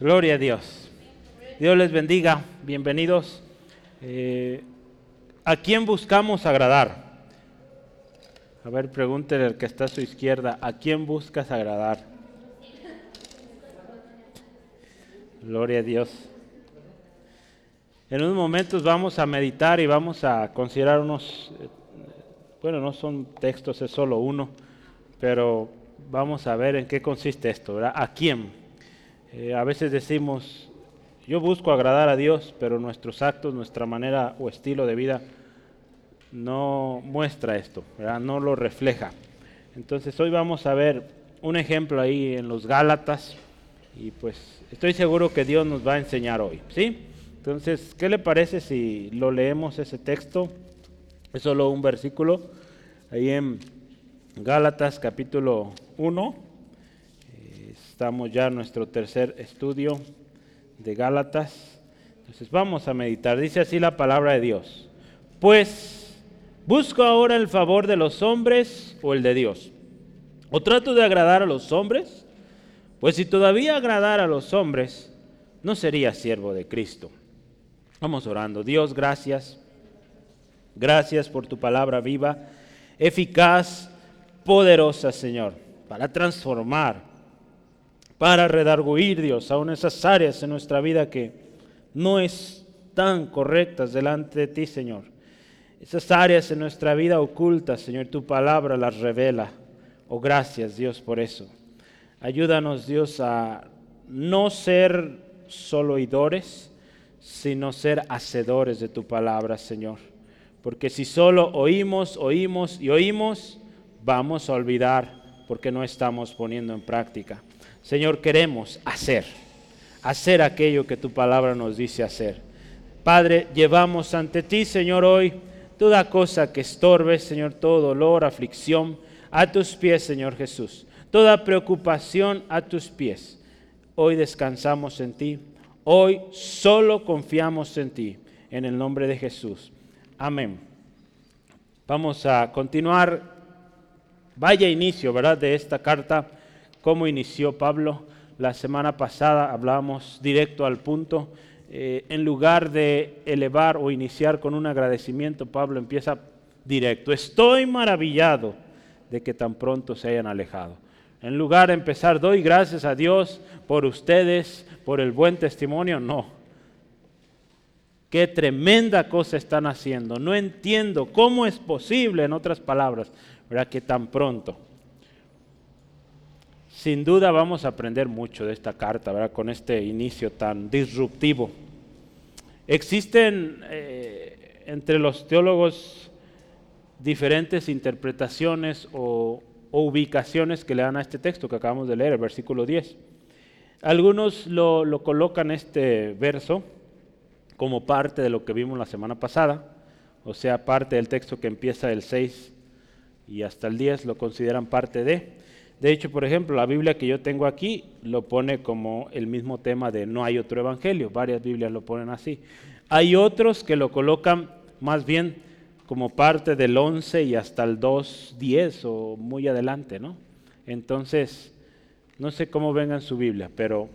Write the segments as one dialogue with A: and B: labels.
A: Gloria a Dios. Dios les bendiga. Bienvenidos. Eh, ¿A quién buscamos agradar? A ver, pregúntele al que está a su izquierda, ¿a quién buscas agradar? Gloria a Dios. En unos momentos vamos a meditar y vamos a considerar unos, eh, bueno, no son textos, es solo uno, pero vamos a ver en qué consiste esto, ¿verdad? ¿A quién? Eh, a veces decimos, yo busco agradar a Dios, pero nuestros actos, nuestra manera o estilo de vida no muestra esto, no lo refleja. Entonces hoy vamos a ver un ejemplo ahí en los Gálatas y pues estoy seguro que Dios nos va a enseñar hoy, ¿sí? Entonces, ¿qué le parece si lo leemos ese texto? Es solo un versículo ahí en Gálatas capítulo 1 Estamos ya en nuestro tercer estudio de Gálatas. Entonces vamos a meditar. Dice así la palabra de Dios. Pues, ¿busco ahora el favor de los hombres o el de Dios? ¿O trato de agradar a los hombres? Pues si todavía agradara a los hombres, no sería siervo de Cristo. Vamos orando. Dios, gracias. Gracias por tu palabra viva, eficaz, poderosa, Señor, para transformar para redarguir, Dios, aún esas áreas en nuestra vida que no están correctas delante de ti, Señor. Esas áreas en nuestra vida ocultas, Señor, tu palabra las revela. Oh, gracias, Dios, por eso. Ayúdanos, Dios, a no ser solo oidores, sino ser hacedores de tu palabra, Señor. Porque si solo oímos, oímos y oímos, vamos a olvidar porque no estamos poniendo en práctica. Señor, queremos hacer, hacer aquello que tu palabra nos dice hacer. Padre, llevamos ante ti, Señor, hoy toda cosa que estorbe, Señor, todo dolor, aflicción, a tus pies, Señor Jesús. Toda preocupación a tus pies. Hoy descansamos en ti. Hoy solo confiamos en ti. En el nombre de Jesús. Amén. Vamos a continuar. Vaya inicio, ¿verdad? De esta carta cómo inició Pablo. La semana pasada hablábamos directo al punto. Eh, en lugar de elevar o iniciar con un agradecimiento, Pablo empieza directo. Estoy maravillado de que tan pronto se hayan alejado. En lugar de empezar, doy gracias a Dios por ustedes, por el buen testimonio, no. Qué tremenda cosa están haciendo. No entiendo cómo es posible, en otras palabras, ¿verdad? que tan pronto. Sin duda vamos a aprender mucho de esta carta, ¿verdad? Con este inicio tan disruptivo. Existen eh, entre los teólogos diferentes interpretaciones o, ubicaciones que le dan a este texto que acabamos de leer, el versículo 10. Algunos lo, lo colocan este verso como parte de lo que vimos la semana pasada, o sea, parte del texto que empieza del 6 y hasta el 10 lo consideran parte de. De hecho, por ejemplo, la Biblia que yo tengo aquí lo pone como el mismo tema de no hay otro evangelio. Varias Biblias lo ponen así. Hay otros que lo colocan más bien como parte del 11 y hasta el 2.10 o muy adelante, ¿no? Entonces, no sé cómo venga en su Biblia, pero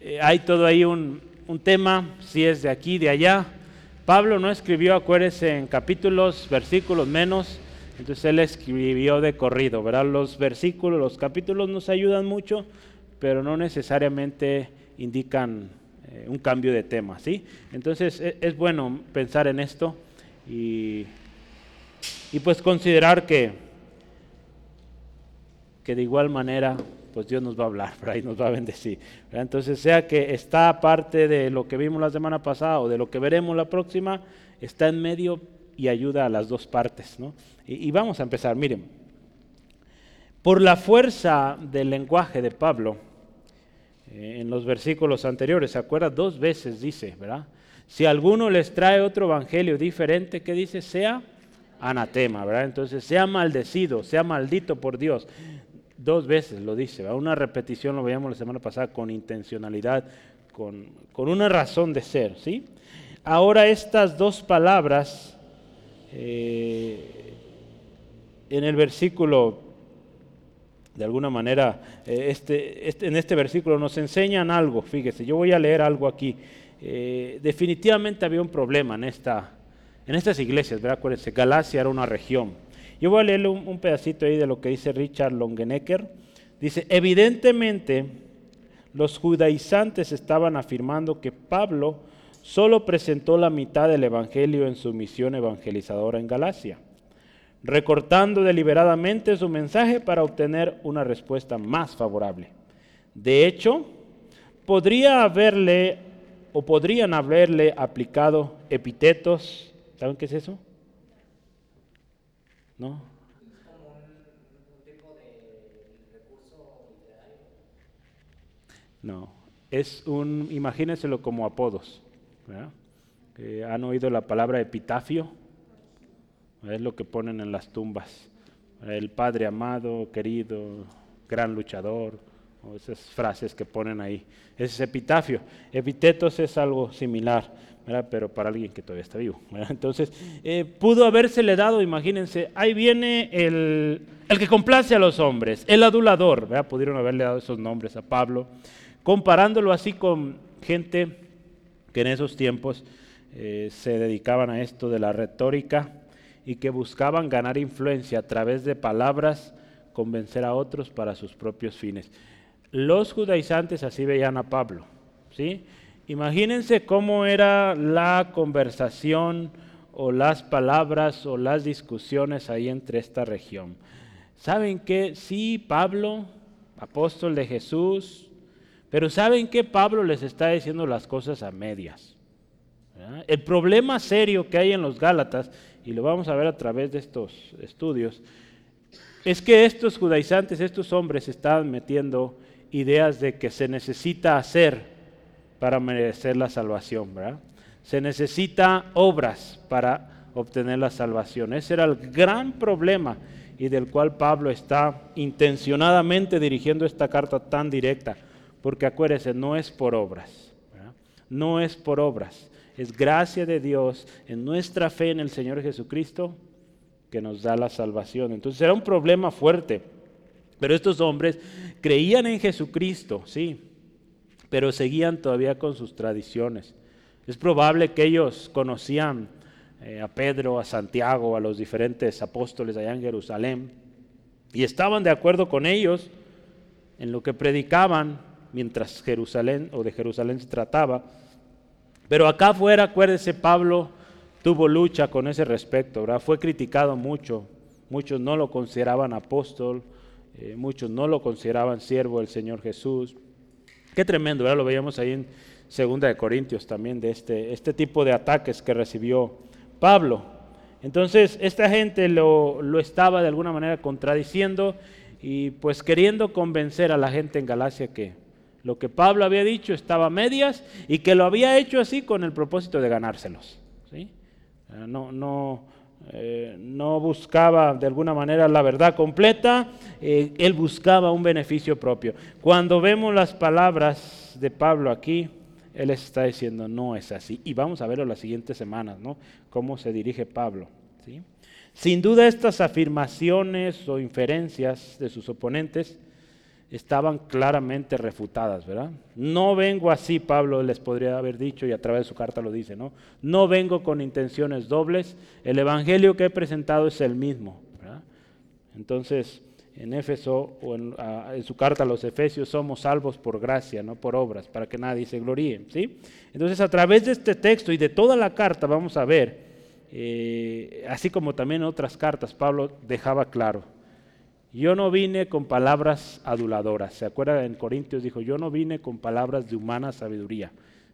A: eh, hay todo ahí un, un tema, si es de aquí, de allá. Pablo no escribió, acuérdense, en capítulos, versículos menos entonces él escribió de corrido, ¿verdad? Los versículos, los capítulos nos ayudan mucho, pero no necesariamente indican eh, un cambio de tema, ¿sí? Entonces es, es, bueno pensar en esto y, y pues considerar que, que de igual manera pues Dios nos va a hablar, por ahí nos va a bendecir. Entonces, sea que está parte de lo que vimos la semana pasada o de lo que veremos la próxima, está en medio y ayuda a las dos partes. ¿no? Y, vamos a empezar, miren, por la fuerza del lenguaje de Pablo, eh, en los versículos anteriores, ¿se acuerda? Dos veces dice, ¿verdad? Si alguno les trae otro evangelio diferente, ¿qué dice? Sea anatema, ¿verdad? Entonces, sea maldecido, sea maldito por Dios. Dos veces lo dice, ¿verdad? Una repetición lo veíamos la semana pasada con intencionalidad, con, con una razón de ser, ¿sí? Ahora estas dos palabras eh, en el versículo de alguna manera, eh, este, este, en este versículo nos enseñan algo. Fíjese, yo voy a leer algo aquí. Eh, definitivamente había un problema en, esta, en estas iglesias, ¿verdad? Acuérdense, Galacia era una región. Yo voy a leerle un, un pedacito ahí de lo que dice Richard Longenecker. Dice, evidentemente los judaizantes estaban afirmando que Pablo solo presentó la mitad del Evangelio en su misión evangelizadora en Galacia recortando deliberadamente su mensaje para obtener una respuesta más favorable. De hecho, podría haberle o podrían haberle aplicado epítetos. ¿Saben qué es eso? ¿No? No, es un, imagínenselo como apodos. ¿Han oído la palabra epitafio? Es lo que ponen en las tumbas. El Padre amado, querido, gran luchador, o esas frases que ponen ahí. Ese es epitafio. Epitetos es algo similar, pero para alguien que todavía está vivo. Entonces, eh, pudo habérsele dado, imagínense, ahí viene el, el, que complace a los hombres, el adulador. Pudieron haberle dado esos nombres a Pablo, comparándolo así con gente que en esos tiempos eh, se dedicaban a esto de la retórica y que buscaban ganar influencia a través de palabras, convencer a otros para sus propios fines. Los judaizantes así veían a Pablo. ¿sí? Imagínense cómo era la conversación o las palabras o las discusiones ahí entre esta región. ¿Saben qué? Sí, Pablo, apóstol de Jesús, pero ¿saben qué? Pablo les está diciendo las cosas a medias. El problema serio que hay en los Gálatas y lo vamos a ver a través de estos estudios, es que estos judaizantes, estos hombres están metiendo ideas de que se necesita hacer para merecer la salvación, ¿verdad? Se necesita obras para obtener la salvación. Ese era el gran problema y del cual Pablo está intencionadamente dirigiendo esta carta tan directa, porque acuérdense, no es por obras, no es por obras, es gracia de Dios en nuestra fe en el Señor Jesucristo que nos da la salvación. Entonces era un problema fuerte. Pero estos hombres creían en Jesucristo, sí, pero seguían todavía con sus tradiciones. Es probable que ellos conocían eh, a Pedro, a Santiago, a los diferentes apóstoles allá en Jerusalén, y estaban de acuerdo con ellos en lo que predicaban mientras Jerusalén o de Jerusalén se trataba. Pero acá afuera, acuérdese, Pablo tuvo lucha con ese respecto, ¿verdad? Fue criticado mucho. Muchos no lo consideraban apóstol, eh, muchos no lo consideraban siervo del Señor Jesús. Qué tremendo, ¿verdad? Lo veíamos ahí en Segunda de Corintios también, de este, este tipo de ataques que recibió Pablo. Entonces, esta gente lo, lo estaba de alguna manera contradiciendo y pues queriendo convencer a la gente en Galacia que, lo que Pablo había dicho estaba a medias y que lo había hecho así con el propósito de ganárselos. ¿sí? Eh, no, no, eh, no buscaba de alguna manera la verdad completa, eh, él buscaba un beneficio propio. Cuando vemos las palabras de Pablo aquí, él está diciendo, no es así. Y vamos a verlo las siguientes semanas, ¿no? Cómo se dirige Pablo. ¿sí? Sin duda estas afirmaciones o inferencias de sus oponentes estaban claramente refutadas, ¿verdad? No vengo así, Pablo les podría haber dicho y a través de su carta lo dice, ¿no? No vengo con intenciones dobles, el evangelio que he presentado es el mismo, ¿verdad? Entonces, en Éfeso o en, su carta a los Efesios somos salvos por gracia, no por obras, para que nadie se gloríe, ¿sí? Entonces, a través de este texto y de toda la carta vamos a ver, eh, así como también en otras cartas, Pablo dejaba claro, yo no vine con palabras aduladoras. ¿Se acuerda en Corintios? Dijo, yo no vine con palabras de humana sabiduría.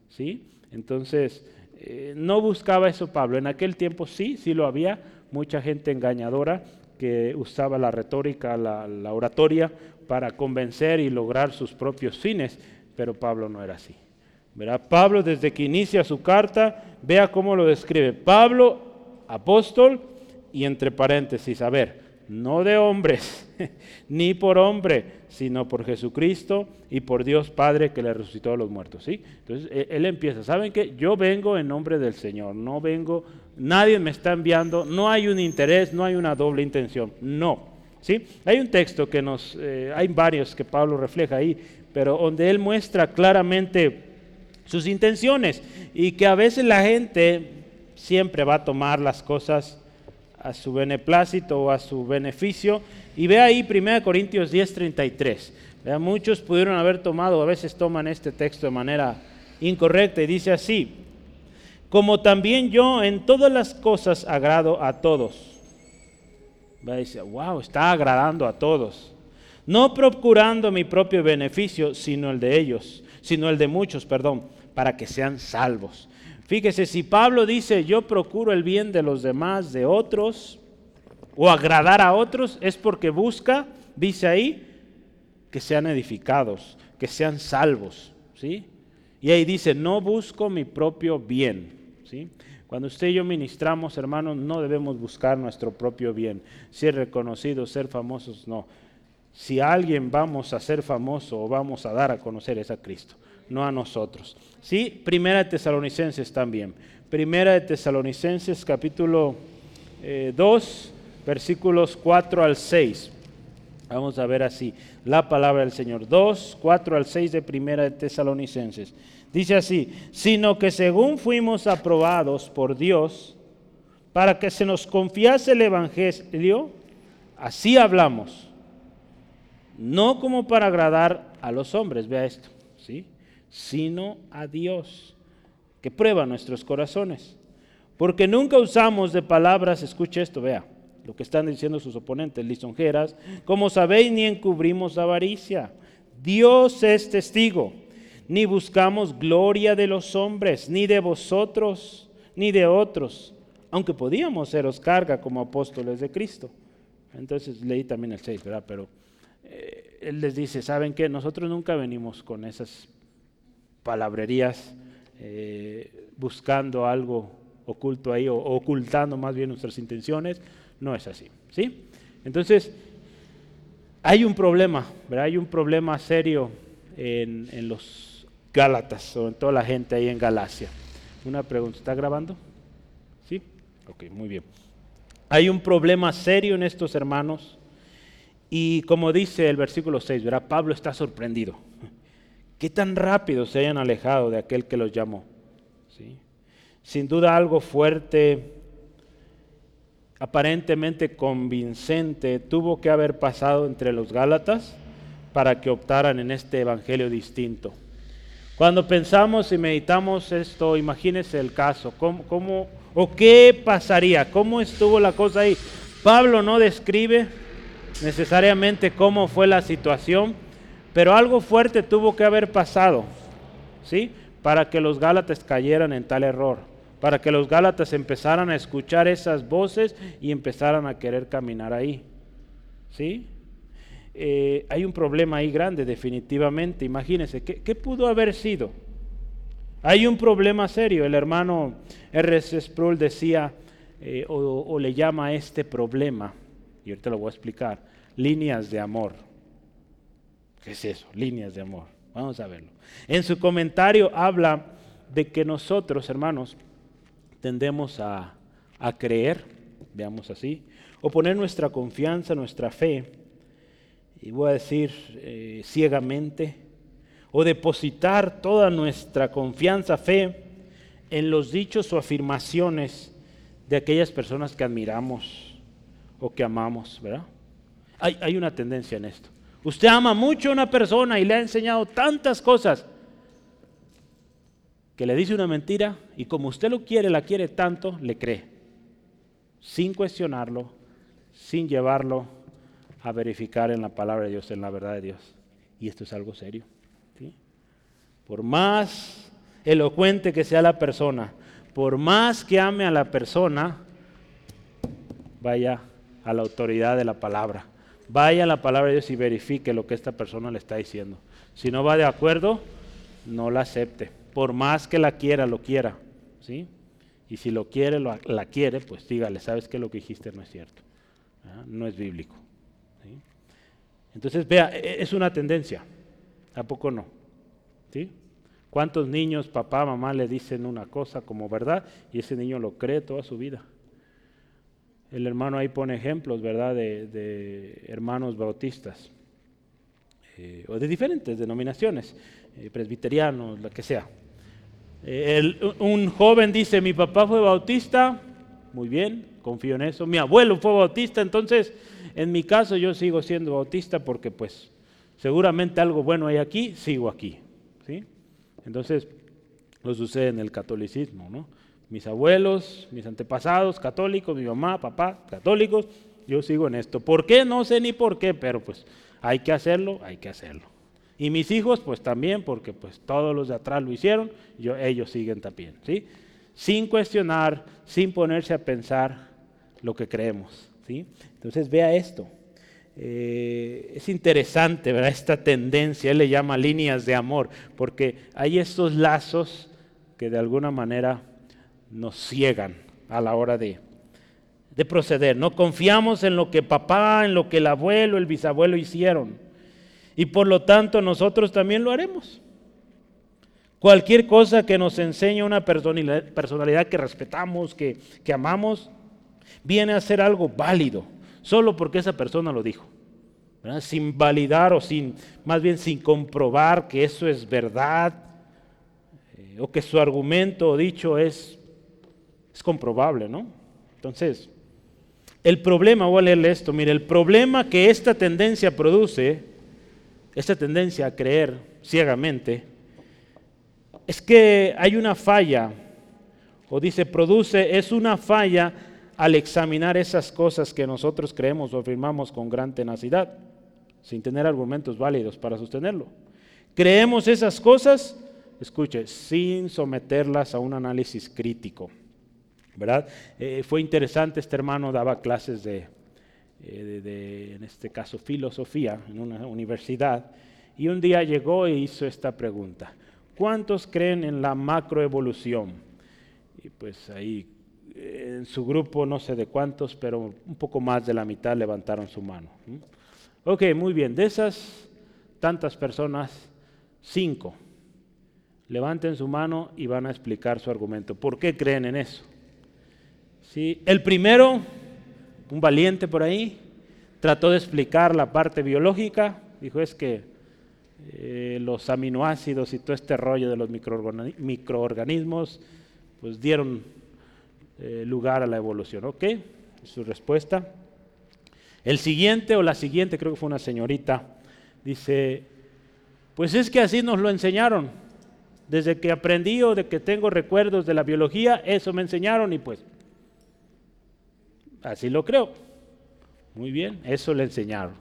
A: ¿Sí? Entonces, eh, no buscaba eso Pablo. En aquel tiempo sí, sí lo había. Mucha gente engañadora que usaba la retórica, la, oratoria para convencer y lograr sus propios fines. Pero Pablo no era así. ¿Verdad? Pablo desde que inicia su carta, vea cómo lo describe. Pablo, apóstol, y entre paréntesis, a ver, no de hombres, ni por hombre, sino por Jesucristo y por Dios Padre que le resucitó a los muertos. ¿sí? Entonces e, él empieza, ¿saben qué? Yo vengo en nombre del Señor, no vengo, nadie me está enviando, no hay un interés, no hay una doble intención, no. ¿sí? Hay un texto que nos, eh, hay varios que Pablo refleja ahí, pero donde él muestra claramente sus intenciones y que a veces la gente siempre va a tomar las cosas a su beneplácito o a su beneficio. Y ve ahí 1 Corintios 10:33. Muchos pudieron haber tomado, a veces toman este texto de manera incorrecta y dice así, como también yo en todas las cosas agrado a todos. Decir, wow, está agradando a todos. No procurando mi propio beneficio, sino el de ellos, sino el de muchos, perdón, para que sean salvos. Fíjese, si Pablo dice, yo procuro el bien de los demás, de otros, o agradar a otros, es porque busca, dice ahí, que sean edificados, que sean salvos. ¿sí? Y ahí dice, no busco mi propio bien. ¿sí? Cuando usted y yo ministramos, hermanos, no debemos buscar nuestro propio bien. Ser reconocidos, ser famosos, no. Si a alguien vamos a ser famoso o vamos a dar a conocer es a Cristo no a nosotros. Sí, Primera de Tesalonicenses también. Primera de Tesalonicenses capítulo 2, eh, versículos 4 al 6. Vamos a ver así la palabra del Señor. 2, 4 al 6 de Primera de Tesalonicenses. Dice así, sino que según fuimos aprobados por Dios para que se nos confiase el Evangelio, así hablamos, no como para agradar a los hombres, vea esto. Sino a Dios, que prueba nuestros corazones. Porque nunca usamos de palabras, escuche esto, vea, lo que están diciendo sus oponentes, lisonjeras, como sabéis, ni encubrimos avaricia. Dios es testigo, ni buscamos gloria de los hombres, ni de vosotros, ni de otros, aunque podíamos seros carga como apóstoles de Cristo. Entonces leí también el 6, ¿verdad? Pero eh, él les dice, ¿saben qué? Nosotros nunca venimos con esas palabrerías eh, buscando algo oculto ahí o, ocultando más bien nuestras intenciones. No es así. ¿sí? Entonces, hay un problema, ¿verdad? hay un problema serio en, en los Gálatas o en toda la gente ahí en Galacia. Una pregunta, ¿está grabando? ¿Sí? Ok, muy bien. Hay un problema serio en estos hermanos y como dice el versículo 6, ¿verdad? Pablo está sorprendido. ¿Qué tan rápido se hayan alejado de aquel que los llamó? ¿Sí? Sin duda algo fuerte, aparentemente convincente, tuvo que haber pasado entre los Gálatas para que optaran en este evangelio distinto. Cuando pensamos y meditamos esto, imagínese el caso, ¿cómo, cómo, o qué pasaría? ¿Cómo estuvo la cosa ahí? Pablo no describe necesariamente cómo fue la situación, pero algo fuerte tuvo que haber pasado, ¿sí? Para que los Gálatas cayeran en tal error, para que los Gálatas empezaran a escuchar esas voces y empezaran a querer caminar ahí, ¿sí? Eh, hay un problema ahí grande, definitivamente. Imagínense, ¿qué, pudo haber sido? Hay un problema serio. El hermano R.S. Sproul decía, eh, o, o le llama a este problema, y ahorita lo voy a explicar, líneas de amor. ¿Qué es eso? Líneas de amor. Vamos a verlo. En su comentario habla de que nosotros, hermanos, tendemos a, creer, veamos así, o poner nuestra confianza, nuestra fe, y voy a decir eh, ciegamente, o depositar toda nuestra confianza, fe, en los dichos o afirmaciones de aquellas personas que admiramos o que amamos, ¿verdad? Hay, hay una tendencia en esto. Usted ama mucho a una persona y le ha enseñado tantas cosas que le dice una mentira y como usted lo quiere, la quiere tanto, le cree, sin cuestionarlo, sin llevarlo a verificar en la palabra de Dios, en la verdad de Dios. Y esto es algo serio. Por más elocuente que sea la persona, por más que ame a la persona, vaya a la autoridad de la palabra vaya a la palabra de Dios y verifique lo que esta persona le está diciendo. Si no va de acuerdo, no la acepte. Por más que la quiera, lo quiera. ¿sí? Y si lo quiere, la quiere, pues dígale, sabes que lo que dijiste no es cierto. No es bíblico. Entonces, vea, e, es una tendencia. ¿A poco no? ¿Sí? ¿Cuántos niños, papá, mamá le dicen una cosa como verdad y ese niño lo cree toda su vida? El hermano ahí pone ejemplos, ¿verdad?, de, hermanos bautistas, eh, o de diferentes denominaciones, eh, presbiterianos, lo que sea. un joven dice, mi papá fue bautista, muy bien, confío en eso. Mi abuelo fue bautista, entonces en mi caso yo sigo siendo bautista porque pues seguramente algo bueno hay aquí, sigo aquí. ¿sí? Entonces lo sucede en el catolicismo, ¿no? Mis abuelos, mis antepasados católicos, mi mamá, papá católicos, yo sigo en esto. ¿Por qué? No sé ni por qué, pero pues hay que hacerlo, hay que hacerlo. Y mis hijos pues también, porque pues todos los de atrás lo hicieron, yo, ellos siguen también, ¿sí? Sin cuestionar, sin ponerse a pensar lo que creemos, ¿sí? Entonces vea esto. Eh, es interesante, ¿verdad? Esta tendencia, él le llama líneas de amor, porque hay estos lazos que de alguna manera nos ciegan a la hora de, de proceder. No confiamos en lo que papá, en lo que el abuelo, el bisabuelo hicieron. Y por lo tanto nosotros también lo haremos. Cualquier cosa que nos enseñe una personalidad que respetamos, que, que amamos, viene a ser algo válido solo porque esa persona lo dijo. Sin validar o sin, más bien sin comprobar que eso es verdad eh, o que su argumento o dicho es, es comprobable, ¿no? Entonces, el problema, voy a leerle esto, mire, el problema que esta tendencia produce, esta tendencia a creer ciegamente, es que hay una falla, o dice, produce, es una falla al examinar esas cosas que nosotros creemos o afirmamos con gran tenacidad, sin tener argumentos válidos para sostenerlo. Creemos esas cosas, escuche, sin someterlas a un análisis crítico. ¿Verdad? Eh, fue interesante, este hermano daba clases eh, de, de, en este caso, filosofía en una universidad, y un día llegó e hizo esta pregunta. ¿Cuántos creen en la macroevolución? Y pues ahí en su grupo, no sé de cuántos, pero un poco más de la mitad levantaron su mano. Ok, muy bien, de esas tantas personas, cinco levanten su mano y van a explicar su argumento. ¿Por qué creen en eso? El primero, un valiente por ahí, trató de explicar la parte biológica, dijo es que eh, los aminoácidos y todo este rollo de los microorganismos, pues dieron eh, lugar a la evolución. ¿Ok? Su respuesta. El siguiente o la siguiente, creo que fue una señorita, dice, pues es que así nos lo enseñaron. Desde que aprendí o de que tengo recuerdos de la biología, eso me enseñaron y pues así lo creo. Muy bien, eso le enseñaron.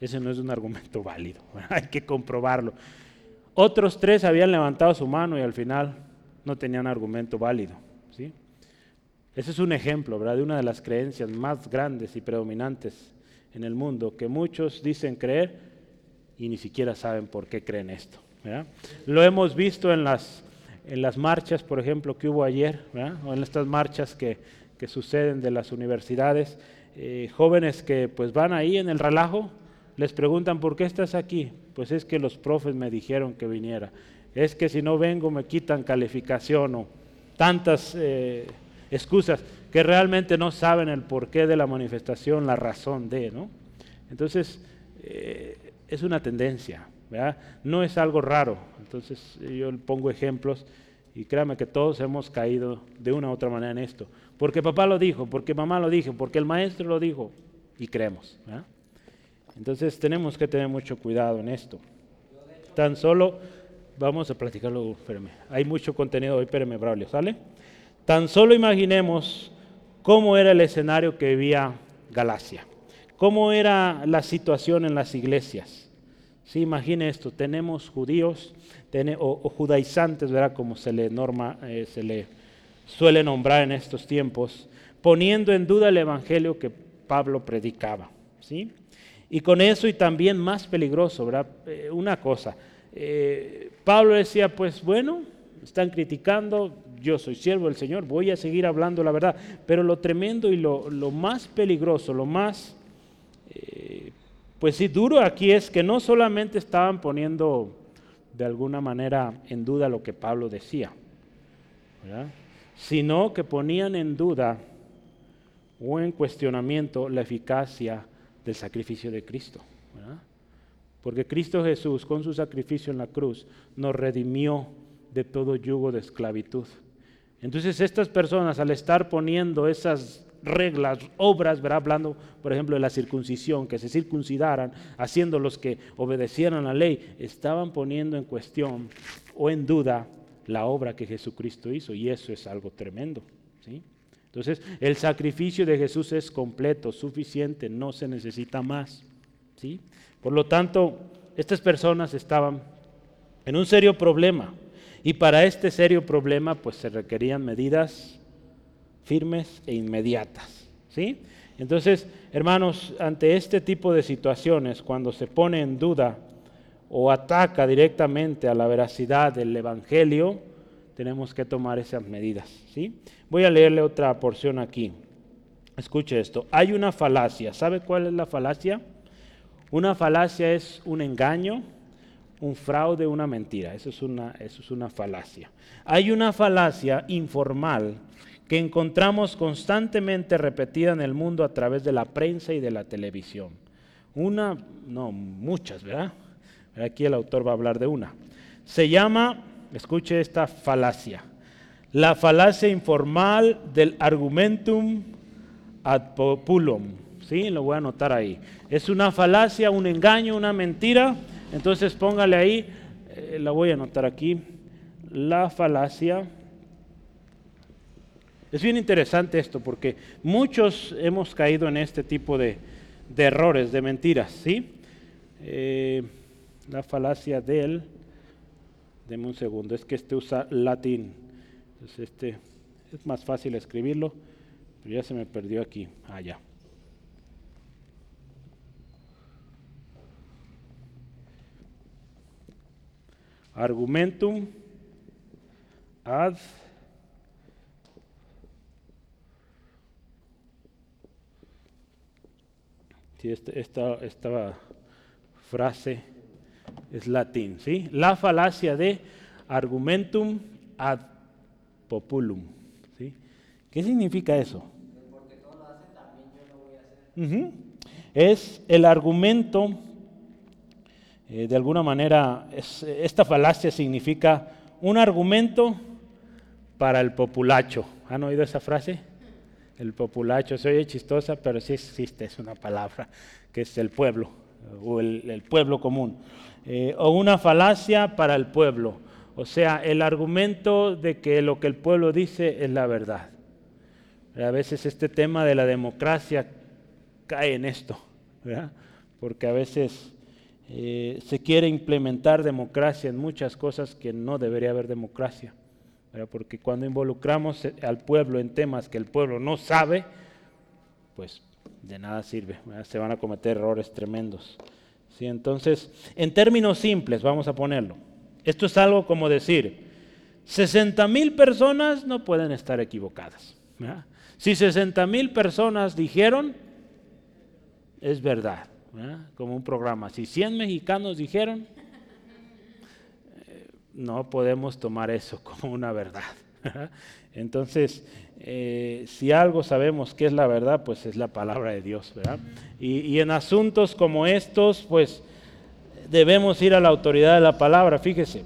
A: Ese no es un argumento válido, hay que comprobarlo. Otros tres habían levantado su mano y al final no tenían argumento válido. ¿sí? Ese es un ejemplo, ¿verdad? De una de las creencias más grandes y predominantes en el mundo, que muchos dicen creer y ni siquiera saben por qué creen esto. Lo hemos visto en las, en las marchas, por ejemplo, que hubo ayer, o en estas marchas que, que suceden de las universidades, eh, jóvenes que pues van ahí en el relajo, les preguntan, ¿por qué estás aquí? Pues es que los profes me dijeron que viniera. Es que si no vengo me quitan calificación o tantas... Eh, excusas que realmente no saben el porqué de la manifestación, la razón de, ¿no? Entonces, eh, es una tendencia. No es algo raro. Entonces, yo pongo ejemplos y créame que todos hemos caído de una u otra manera en esto. Porque papá lo dijo, porque mamá lo dijo, porque el maestro lo dijo y creemos. Entonces, tenemos que tener mucho cuidado en esto. Tan solo, vamos a platicarlo, espérame. Hay mucho contenido hoy, espérame, Braulio, ¿sale? Tan solo imaginemos cómo era el escenario que vivía Galacia, cómo era la situación en las iglesias. Sí, imagine esto, tenemos judíos o, judaizantes, ¿verdad? Como se le, norma, eh, se le suele nombrar en estos tiempos, poniendo en duda el evangelio que Pablo predicaba. ¿sí? Y con eso, y también más peligroso, ¿verdad? Eh, una cosa, eh, Pablo decía, pues bueno, están criticando, yo soy siervo del Señor, voy a seguir hablando la verdad. Pero lo tremendo y lo, más peligroso, lo más, pues sí, duro aquí es que no solamente estaban poniendo de alguna manera en duda lo que Pablo decía, sino que ponían en duda o en cuestionamiento la eficacia del sacrificio de Cristo. Porque Cristo Jesús, con su sacrificio en la cruz, nos redimió de todo yugo de esclavitud. Entonces estas personas, al estar poniendo esas reglas, obras, ¿verdad? hablando por ejemplo de la circuncisión, que se circuncidaran, haciendo los que obedecieran la ley, estaban poniendo en cuestión o en duda la obra que Jesucristo hizo y eso es algo tremendo. ¿sí? Entonces el sacrificio de Jesús es completo, suficiente, no se necesita más. ¿sí? Por lo tanto, estas personas estaban en un serio problema y para este serio problema pues se requerían medidas firmes e inmediatas, ¿sí? Entonces, hermanos, ante este tipo de situaciones, cuando se pone en duda o ataca directamente a la veracidad del Evangelio, tenemos que tomar esas medidas, ¿sí? Voy a leerle otra porción aquí. Escuche esto. Hay una falacia. ¿Sabe cuál es la falacia? Una falacia es un engaño, un fraude, una mentira. Eso es una, eso es una falacia. Hay una falacia informal que encontramos constantemente repetida en el mundo a través de la prensa y de la televisión. Una, no, muchas, ¿verdad? Aquí el autor va a hablar de una. Se llama, escuche esta falacia, la falacia informal del argumentum ad populum. ¿sí? Lo voy a anotar ahí. Es una falacia, un engaño, una mentira. Entonces póngale ahí, eh, la voy a anotar aquí, la falacia. Es bien interesante esto porque muchos hemos caído en este tipo de, errores, de mentiras, ¿sí? Eh, la falacia del, deme un segundo, es que este usa latín, entonces este es más fácil escribirlo, pero ya se me perdió aquí, allá. Ah, argumentum ad este, esta, frase es latín, ¿sí? La falacia de argumentum ad populum, ¿sí? ¿Qué significa eso? Porque todo lo hacen también yo lo voy a hacer. Es el argumento eh, de alguna manera, esta falacia significa un argumento para el populacho. ¿Han oído esa frase? El populacho, se oye chistosa, pero sí existe, es una palabra, que es el pueblo, o el, pueblo común. Eh, o una falacia para el pueblo, o sea, el argumento de que lo que el pueblo dice es la verdad. A veces este tema de la democracia cae en esto, porque a veces eh, se quiere implementar democracia en muchas cosas que no debería haber democracia. Porque cuando involucramos eh, al pueblo en temas que el pueblo no sabe, pues de nada sirve. Se van a cometer errores tremendos. ¿Sí? Entonces, en términos simples, vamos a ponerlo. Esto es algo como decir, 60 mil personas no pueden estar equivocadas. Si 60 mil personas dijeron, es verdad como un programa. Si 100 mexicanos dijeron, no podemos tomar eso como una verdad. Entonces, eh, si algo sabemos que es la verdad, pues es la palabra de Dios. Y, y, en asuntos como estos, pues debemos ir a la autoridad de la palabra. Fíjese,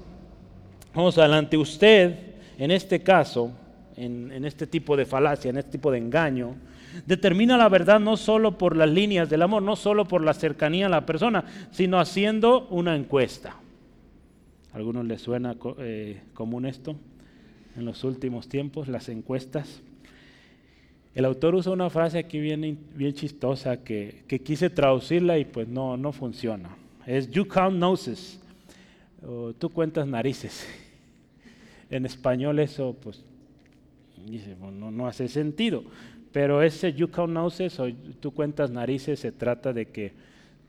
A: vamos adelante. Usted, en este caso, en, en este tipo de falacia, en este tipo de engaño, Determina la verdad no solo por las líneas del amor, no solo por la cercanía a la persona, sino haciendo una encuesta. ¿A algunos les suena eh, común esto en los últimos tiempos, las encuestas? El autor usa una frase aquí bien, bien chistosa que, quise traducirla y pues no, no funciona. Es you count noses, o tú cuentas narices. En español eso pues dice, no, no hace sentido. Pero ese you count noses o tú cuentas narices se trata de que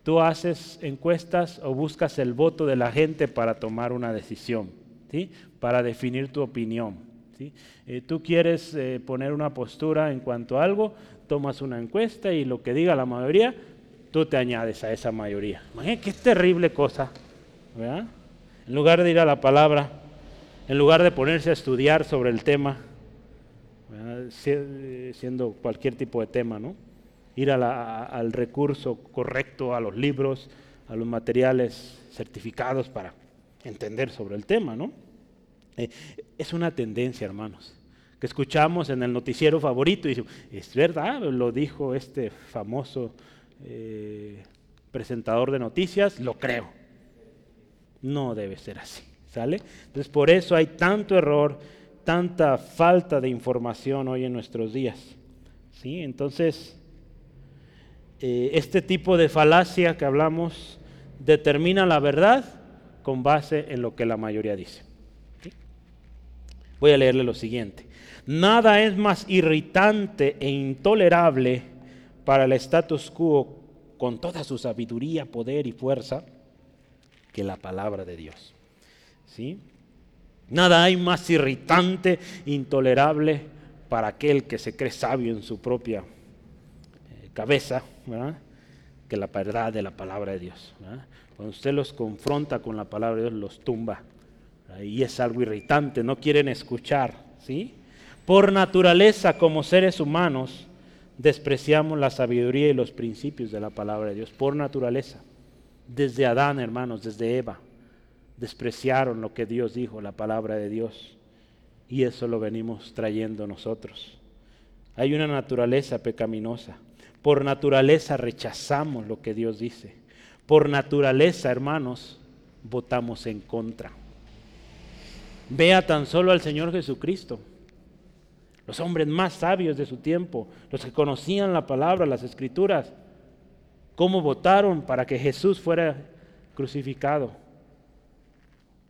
A: tú haces encuestas o buscas el voto de la gente para tomar una decisión, ¿sí? para definir tu opinión. ¿sí? Eh, tú quieres eh, poner una postura en cuanto a algo, tomas una encuesta y lo que diga la mayoría, tú te añades a esa mayoría. Imagínate qué terrible cosa. En lugar de ir a la palabra, en lugar de ponerse a estudiar sobre el tema, siendo cualquier tipo de tema, ¿no? Ir al recurso correcto, a los libros, a los materiales certificados para entender sobre el tema, ¿no? Eh, es una tendencia, hermanos, que escuchamos en el noticiero favorito y es verdad, lo dijo este famoso eh, presentador de noticias, lo creo. No debe ser así, ¿sale? Entonces por eso hay tanto error, tanta falta de información hoy en nuestros días, ¿sí? Entonces, eh, este tipo de falacia que hablamos determina la verdad con base en lo que la mayoría dice. Voy a leerle lo siguiente. Nada es más irritante e intolerable para el status quo con toda su sabiduría, poder y fuerza que la palabra de Dios. ¿Sí? Nada hay más irritante, intolerable para aquel que se cree sabio en su propia cabeza, que la verdad de la palabra de Dios. Cuando usted los confronta con la palabra de Dios, los tumba y es algo irritante, no quieren escuchar, ¿sí? Por naturaleza, como seres humanos, despreciamos la sabiduría y los principios de la palabra de Dios, por naturaleza. Desde Adán, hermanos, desde Eva, despreciaron lo que Dios dijo, la palabra de Dios, y eso lo venimos trayendo nosotros. Hay una naturaleza pecaminosa. Por naturaleza rechazamos lo que Dios dice. Por naturaleza, hermanos, votamos en contra. Vea tan solo al Señor Jesucristo. Los hombres más sabios de su tiempo, los que conocían la palabra, las escrituras, cómo votaron para que Jesús fuera crucificado.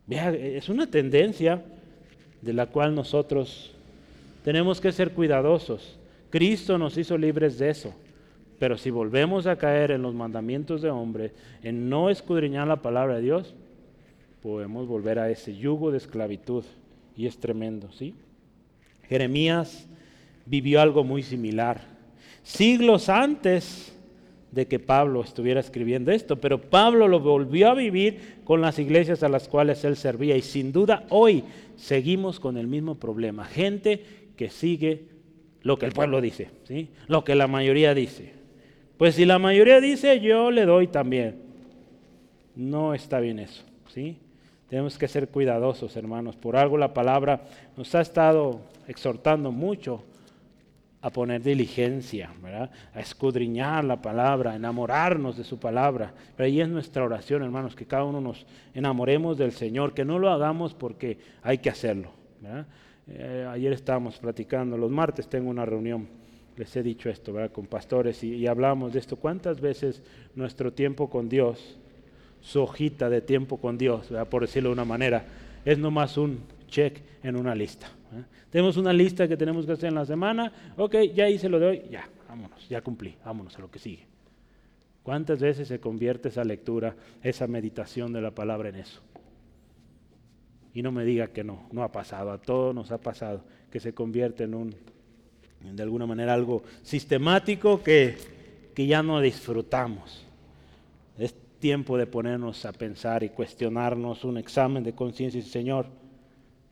A: Vea, es una tendencia de la cual nosotros tenemos que ser cuidadosos. Cristo nos hizo libres de eso. Pero si volvemos a caer en los mandamientos de hombre, en no escudriñar la palabra de Dios, podemos volver a ese yugo de esclavitud y es tremendo, ¿sí? Jeremías vivió algo muy similar, siglos antes de que Pablo estuviera escribiendo esto, pero Pablo lo volvió a vivir con las iglesias a las cuales él servía y sin duda hoy seguimos con el mismo problema, gente que sigue lo que el pueblo dice, ¿sí? lo que la mayoría dice. Pues si la mayoría dice, yo le doy también. No está bien eso, ¿sí? Tenemos que ser cuidadosos, hermanos. Por algo la palabra nos ha estado exhortando mucho a poner diligencia, a escudriñar la palabra, a enamorarnos de su palabra. Pero ahí es nuestra oración, hermanos, que cada uno nos enamoremos del Señor, que no lo hagamos porque hay que hacerlo. Eh, ayer estábamos platicando, los martes tengo una reunión, les he dicho esto con pastores y, hablamos de esto. ¿Cuántas veces nuestro tiempo con Dios su hojita de tiempo con Dios, por decirlo de una manera, es nomás un check en una lista. Tenemos una lista que tenemos que hacer en la semana, ok, ya hice lo de hoy, ya, vámonos, ya cumplí, vámonos a lo que sigue. ¿Cuántas veces se convierte esa lectura, esa meditación de la palabra en eso? Y no me diga que no, no ha pasado, a todos nos ha pasado, que se convierte en un, de alguna manera, algo sistemático que, que ya no disfrutamos tiempo de ponernos a pensar y cuestionarnos un examen de conciencia y Señor,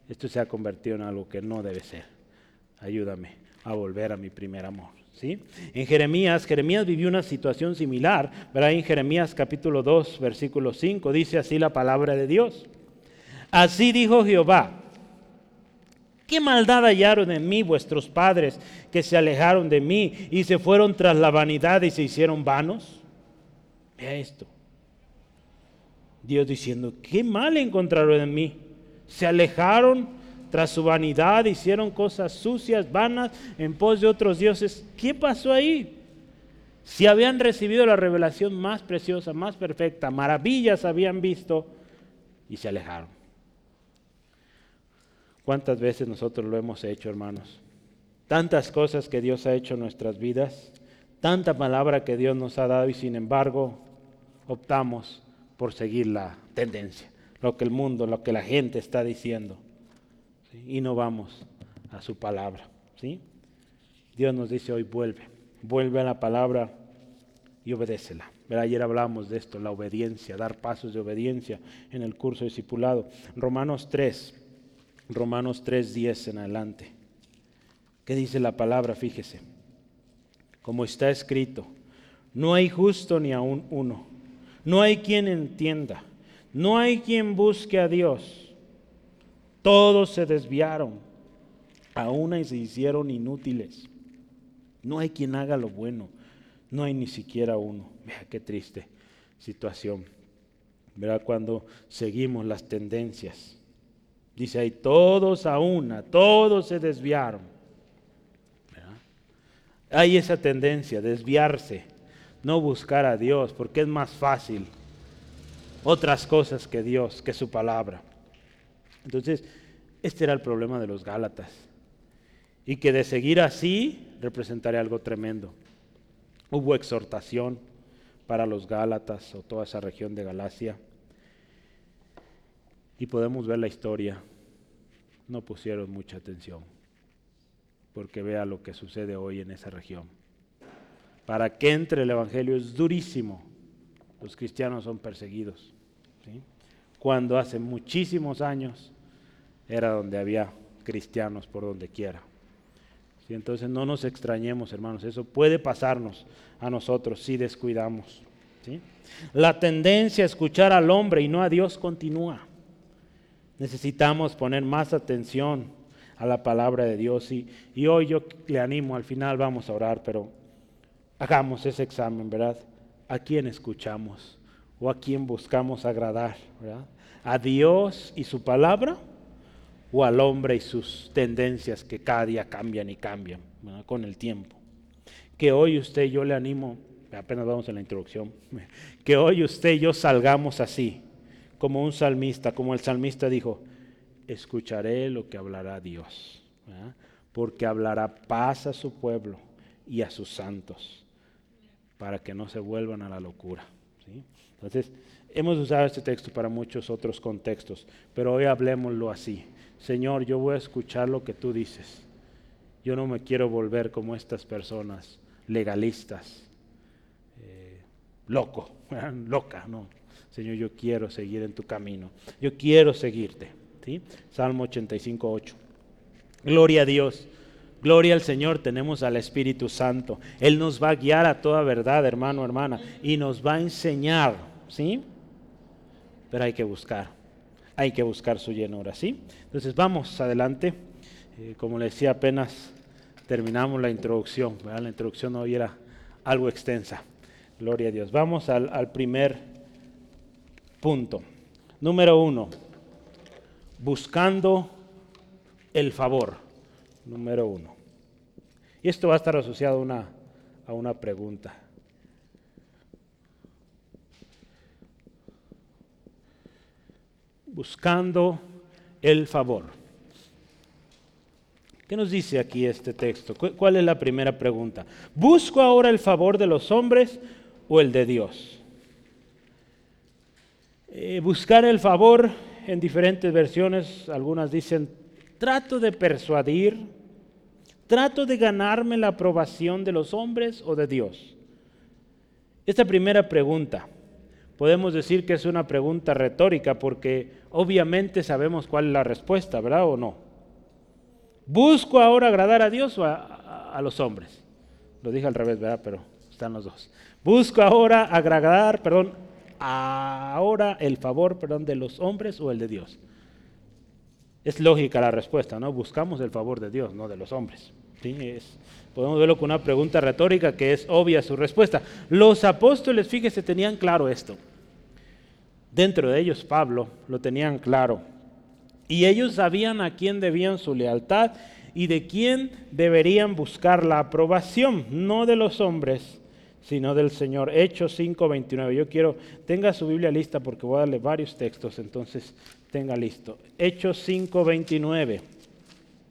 A: esto se ha convertido en algo que no debe ser. Ayúdame a volver a mi primer amor. ¿sí? En Jeremías, Jeremías vivió una situación similar, ¿verdad? En Jeremías capítulo 2, versículo 5, dice así la palabra de Dios. Así dijo Jehová, ¿qué maldad hallaron en mí vuestros padres que se alejaron de mí y se fueron tras la vanidad y se hicieron vanos? Vea esto. Dios diciendo, qué mal encontraron en mí. Se alejaron tras su vanidad, hicieron cosas sucias, vanas, en pos de otros dioses. ¿Qué pasó ahí? Si habían recibido la revelación más preciosa, más perfecta, maravillas habían visto y se alejaron. ¿Cuántas veces nosotros lo hemos hecho, hermanos? Tantas cosas que Dios ha hecho en nuestras vidas, tanta palabra que Dios nos ha dado y sin embargo optamos por seguir la tendencia, lo que el mundo, lo que la gente está diciendo. Y no vamos a su palabra. ¿sí? Dios nos dice hoy, vuelve, vuelve a la palabra y obedécela. Ayer hablamos de esto, la obediencia, dar pasos de obediencia en el curso discipulado. Romanos 3, Romanos 3, 10 en adelante. ¿Qué dice la palabra? Fíjese. Como está escrito, no hay justo ni aún uno. No hay quien entienda. No hay quien busque a Dios. Todos se desviaron. A una y se hicieron inútiles. No hay quien haga lo bueno. No hay ni siquiera uno. Vea qué triste situación. Verá cuando seguimos las tendencias. Dice ahí, todos a una, todos se desviaron. Hay esa tendencia, desviarse, no buscar a Dios, porque es más fácil otras cosas que Dios, que su palabra. Entonces, este era el problema de los Gálatas. Y que de seguir así representaría algo tremendo. Hubo exhortación para los Gálatas o toda esa región de Galacia. Y podemos ver la historia. No pusieron mucha atención. Porque vea lo que sucede hoy en esa región. Para que entre el Evangelio es durísimo. Los cristianos son perseguidos. Cuando hace muchísimos años era donde había cristianos por donde quiera. Entonces no nos extrañemos, hermanos, eso puede pasarnos a nosotros si descuidamos. La tendencia a escuchar al hombre y no a Dios continúa. Necesitamos poner más atención a la palabra de Dios y, hoy yo le animo, al final vamos a orar, pero hagamos ese examen, ¿verdad? ¿A quién escuchamos o a quién buscamos agradar? ¿verdad? ¿A Dios y su palabra? o al hombre y sus tendencias que cada día cambian y cambian con el tiempo. Que hoy usted yo le animo, apenas vamos en la introducción, que hoy usted y yo salgamos así, como un salmista, como el salmista dijo, escucharé lo que hablará Dios, porque hablará paz a su pueblo y a sus santos, para que no se vuelvan a la locura. Entonces, hemos usado este texto para muchos otros contextos, pero hoy hablemoslo así. Señor, yo voy a escuchar lo que tú dices. Yo no me quiero volver como estas personas legalistas, eh, loco, loca, no. Señor, yo quiero seguir en tu camino. Yo quiero seguirte. ¿sí? Salmo 85, 8. Gloria a Dios. Gloria al Señor, tenemos al Espíritu Santo. Él nos va a guiar a toda verdad, hermano, hermana, y nos va a enseñar, ¿sí? Pero hay que buscar hay que buscar su llenura, ¿sí? Entonces vamos adelante. Eh, como le decía, apenas terminamos la introducción, La introducción hoy era algo extensa. Gloria a Dios. Vamos al, al primer punto. Número uno, buscando el favor. Número uno. Y esto va a estar asociado a una, a una pregunta. buscando el favor. ¿Qué nos dice aquí este texto? ¿Cuál es la primera pregunta? ¿Busco ahora el favor de los hombres o el de Dios? Eh, buscar el favor en diferentes versiones, algunas dicen, trato de persuadir, trato de ganarme la aprobación de los hombres o de Dios. Esta primera pregunta, podemos decir que es una pregunta retórica porque obviamente sabemos cuál es la respuesta, ¿verdad o no? ¿Busco ahora agradar a Dios o a, los hombres? Lo dije al revés, ¿verdad? Pero están los dos. Busco ahora agradar, perdón, ahora el favor, perdón, de los hombres o el de Dios. Es lógica la respuesta, ¿no? Buscamos el favor de Dios, no de los hombres. ¿Sí? Podemos verlo con una pregunta retórica que es obvia su respuesta. Los apóstoles, fíjese, tenían claro esto. Dentro de ellos Pablo lo tenían claro. Y ellos sabían a quién debían su lealtad y de quién deberían buscar la aprobación, no de los hombres, sino del Señor. Hechos 5:29. Yo quiero, tenga su Biblia lista porque voy a darle varios textos, entonces tenga listo. Hechos 5:29.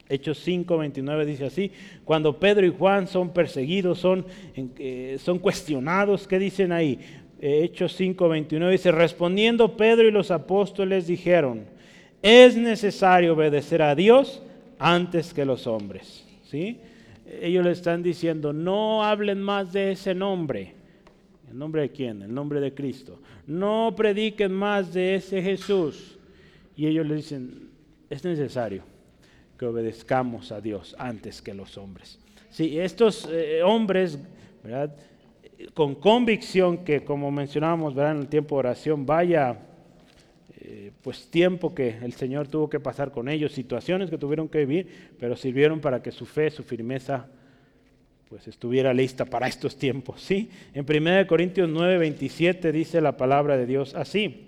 A: Hechos 5:29 dice así, cuando Pedro y Juan son perseguidos, son, eh, son cuestionados, ¿qué dicen ahí? Hechos 5:29 dice, respondiendo Pedro y los apóstoles dijeron, es necesario obedecer a Dios antes que los hombres. ¿Sí? Ellos le están diciendo, no hablen más de ese nombre. ¿El nombre de quién? El nombre de Cristo. No prediquen más de ese Jesús. Y ellos le dicen, es necesario que obedezcamos a Dios antes que los hombres. Sí, estos eh, hombres, con convicción que, como mencionábamos ¿verdad? en el tiempo de oración, vaya eh, pues tiempo que el Señor tuvo que pasar con ellos, situaciones que tuvieron que vivir, pero sirvieron para que su fe, su firmeza, pues estuviera lista para estos tiempos. ¿sí? En 1 Corintios 9, 27 dice la palabra de Dios así,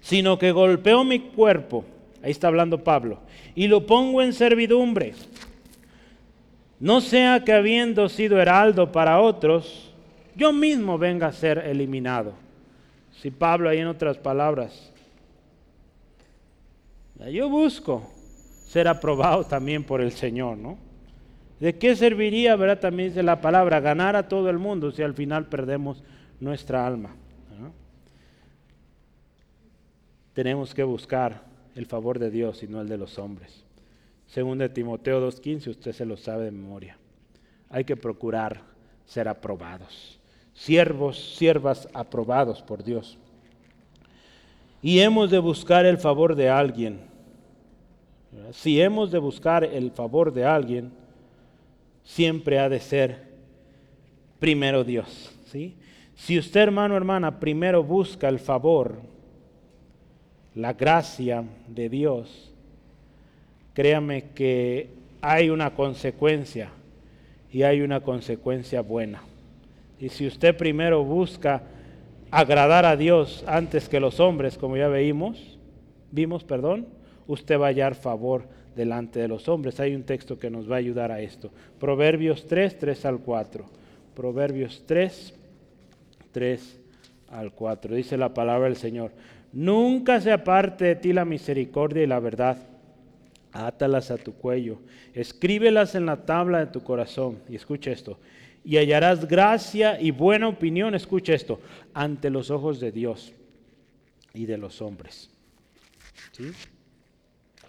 A: sino que golpeo mi cuerpo, ahí está hablando Pablo, y lo pongo en servidumbre. No sea que habiendo sido heraldo para otros, yo mismo venga a ser eliminado. Si Pablo ahí en otras palabras, yo busco ser aprobado también por el Señor, ¿no? ¿De qué serviría, verdad? También dice la palabra, ganar a todo el mundo si al final perdemos nuestra alma. Tenemos que buscar el favor de Dios y no el de los hombres. Según de Timoteo 2.15, usted se lo sabe de memoria. Hay que procurar ser aprobados siervos, siervas aprobados por Dios. Y hemos de buscar el favor de alguien. Si hemos de buscar el favor de alguien, siempre ha de ser primero Dios. ¿sí? Si usted, hermano, hermana, primero busca el favor, la gracia de Dios, créame que hay una consecuencia y hay una consecuencia buena. Y si usted primero busca agradar a Dios antes que los hombres, como ya veímos, vimos, perdón, usted va a hallar favor delante de los hombres. Hay un texto que nos va a ayudar a esto. Proverbios 3, 3 al 4. Proverbios 3, 3 al 4. Dice la palabra del Señor. Nunca se aparte de ti la misericordia y la verdad. Átalas a tu cuello. Escríbelas en la tabla de tu corazón. Y escucha esto y hallarás gracia y buena opinión, escucha esto, ante los ojos de Dios y de los hombres.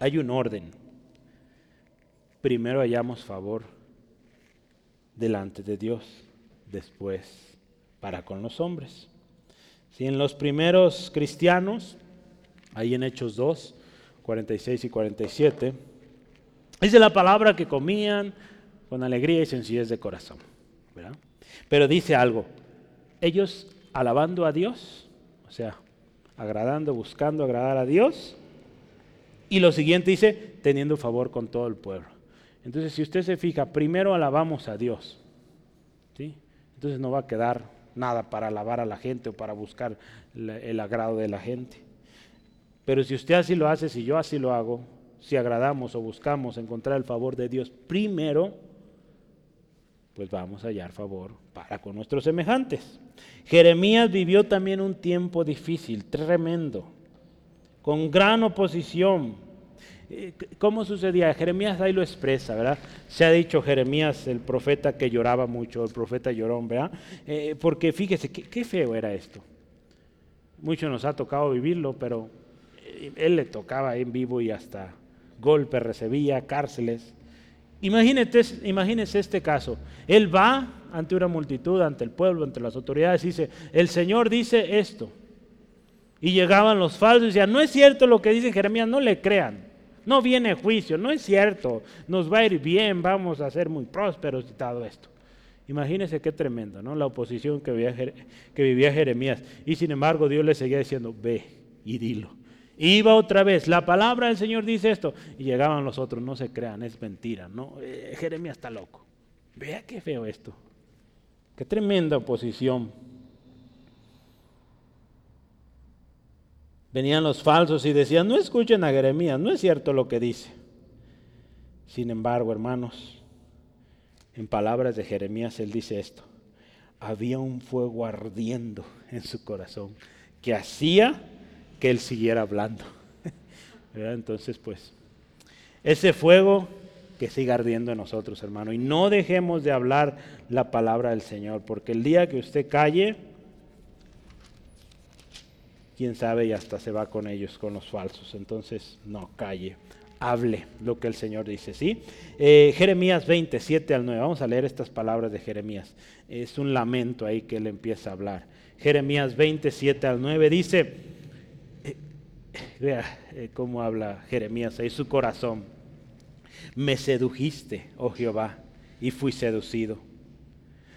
A: Hay un orden. Primero hallamos favor delante de Dios, después para con los hombres. Si en los primeros cristianos, ahí en Hechos 2, 46 y 47, dice la palabra que comían con alegría y sencillez de corazón pero dice algo, ellos alabando a Dios, o sea, agradando, buscando agradar a Dios, y lo siguiente dice, teniendo favor con todo el pueblo. Entonces, si usted se fija, primero alabamos a Dios, ¿sí? Entonces no va a quedar nada para alabar a la gente o para buscar el agrado de la gente. Pero si usted así lo hace, si yo así lo hago, si agradamos o buscamos encontrar el favor de Dios primero, pues vamos a hallar favor para con nuestros semejantes. Jeremías vivió también un tiempo difícil, tremendo, con gran oposición. Eh, ¿Cómo sucedía? Jeremías ahí lo expresa, ¿verdad? Se ha dicho Jeremías, el profeta que lloraba mucho, el profeta llorón, ¿verdad? Eh, porque fíjese, qué, feo era esto. Mucho nos ha tocado vivirlo, pero eh, él le tocaba en vivo y hasta golpes recibía, cárceles. Imagínese, este caso. Él va ante una multitud, ante el pueblo, ante las autoridades, y dice, el Señor dice esto. Y llegaban los falsos y decían, no es cierto lo que dice Jeremías, no le crean. No viene juicio, no es cierto. Nos va a ir bien, vamos a ser muy prósperos y todo esto. Imagínese qué tremendo, ¿no? La oposición que vivía, que vivía Jeremías. Y sin embargo Dios le seguía diciendo, ve y dilo. Iba otra vez, la palabra del Señor dice esto. Y llegaban los otros, no se crean, es mentira. No, eh, Jeremías está loco. Vea qué feo esto. Qué tremenda oposición. Venían los falsos y decían, no escuchen a Jeremías, no es cierto lo que dice. Sin embargo, hermanos, en palabras de Jeremías, él dice esto. Había un fuego ardiendo en su corazón que hacía que Él siguiera hablando. Entonces, pues, ese fuego que siga ardiendo en nosotros, hermano. Y no dejemos de hablar la palabra del Señor, porque el día que usted calle, quién sabe, y hasta se va con ellos, con los falsos. Entonces, no, calle, hable lo que el Señor dice, ¿sí? Eh, Jeremías 27 al 9, vamos a leer estas palabras de Jeremías. Es un lamento ahí que él empieza a hablar. Jeremías 27 al 9 dice, Vea eh, cómo habla Jeremías ahí, su corazón. Me sedujiste, oh Jehová, y fui seducido.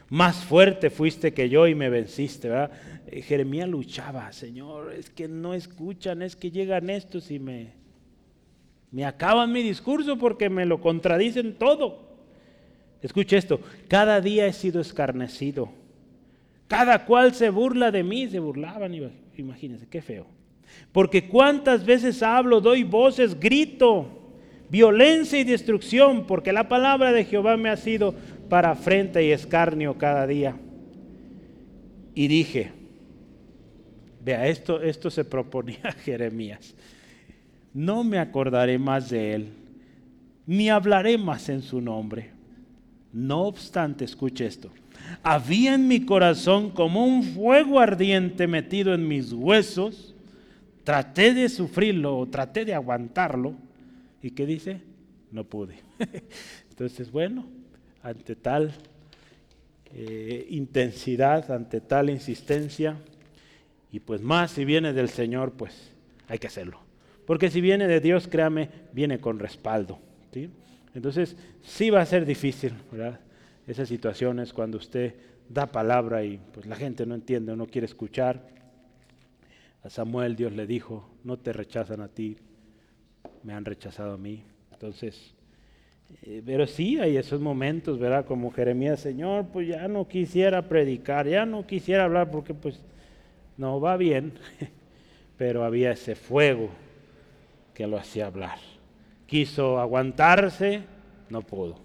A: Más fuerte fuiste que yo y me venciste, ¿verdad? Eh, Jeremías luchaba, Señor, es que no escuchan, es que llegan estos y me, me acaban mi discurso porque me lo contradicen todo. Escuche esto, cada día he sido escarnecido. Cada cual se burla de mí, se burlaban, imagínense, qué feo. Porque cuántas veces hablo, doy voces, grito, violencia y destrucción, porque la palabra de Jehová me ha sido para afrenta y escarnio cada día. Y dije, vea, esto, esto se proponía Jeremías, no me acordaré más de él, ni hablaré más en su nombre. No obstante, escuche esto, había en mi corazón como un fuego ardiente metido en mis huesos, traté de sufrirlo, traté de aguantarlo, ¿y qué dice? No pude. Entonces, bueno, ante tal eh, intensidad, ante tal insistencia, y pues más si viene del Señor, pues hay que hacerlo. Porque si viene de Dios, créame, viene con respaldo. Entonces, sí va a ser difícil, ¿verdad? Esas situaciones cuando usted da palabra y pues la gente no entiende o no quiere escuchar. A Samuel Dios le dijo, no te rechazan a ti, me han rechazado a mí. Entonces, pero sí hay esos momentos, ¿verdad? Como Jeremías, Señor, pues ya no quisiera predicar, ya no quisiera hablar porque pues no va bien, pero había ese fuego que lo hacía hablar. Quiso aguantarse, no pudo.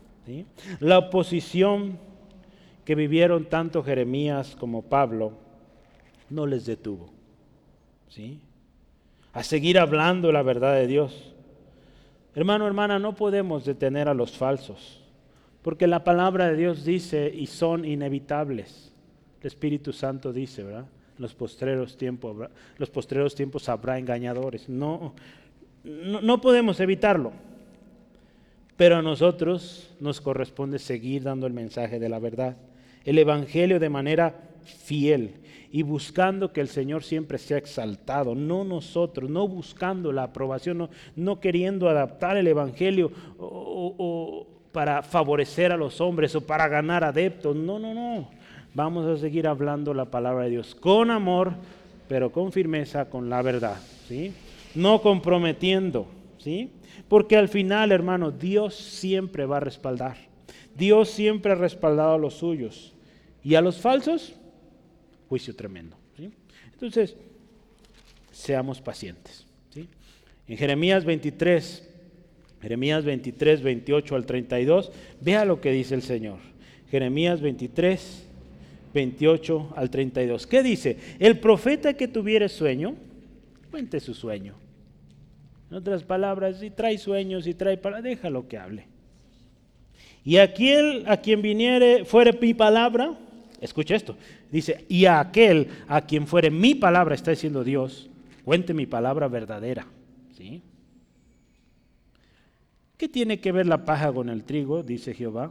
A: La oposición que vivieron tanto Jeremías como Pablo no les detuvo. ¿sí? A seguir hablando la verdad de Dios. Hermano, hermana, no podemos detener a los falsos, porque la palabra de Dios dice y son inevitables. El Espíritu Santo dice, ¿verdad? Los postreros tiempos, los postreros tiempos habrá engañadores. No, no, no podemos evitarlo. Pero a nosotros nos corresponde seguir dando el mensaje de la verdad, el Evangelio de manera fiel y buscando que el Señor siempre sea exaltado, no nosotros, no buscando la aprobación, no, queriendo adaptar el Evangelio o, para favorecer a los hombres o para ganar adeptos. No, no, no. Vamos a seguir hablando la palabra de Dios con amor, pero con firmeza, con la verdad. ¿sí? No comprometiendo. ¿sí? Porque al final, hermano, Dios siempre va a respaldar. Dios siempre ha respaldado a los suyos. ¿Y a los falsos? Juicio tremendo. Entonces, seamos pacientes. En Jeremías 23, Jeremías 23, 28 al 32, vea lo que dice el Señor. Jeremías 23, 28 al 32. ¿Qué dice? El profeta que tuviere sueño, cuente su sueño. En otras palabras, si trae sueños y trae para, déjalo que hable. Y aquel a quien viniere, fuere mi palabra, Escucha esto. Dice, y a aquel a quien fuere mi palabra, está diciendo Dios, cuente mi palabra verdadera. ¿Sí? ¿Qué tiene que ver la paja con el trigo? Dice Jehová.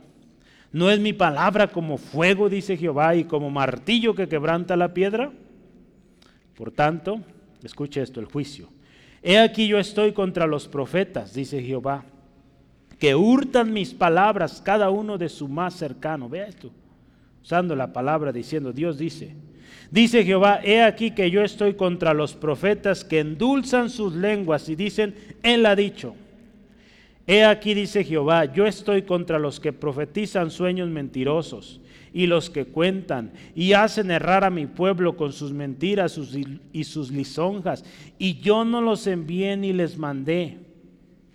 A: ¿No es mi palabra como fuego, dice Jehová, y como martillo que quebranta la piedra? Por tanto, escuche esto, el juicio. He aquí yo estoy contra los profetas, dice Jehová, que hurtan mis palabras, cada uno de su más cercano. Vea esto usando la palabra diciendo, Dios dice, dice Jehová, he aquí que yo estoy contra los profetas que endulzan sus lenguas y dicen, Él ha dicho. He aquí, dice Jehová, yo estoy contra los que profetizan sueños mentirosos y los que cuentan y hacen errar a mi pueblo con sus mentiras y sus lisonjas. Y yo no los envié ni les mandé,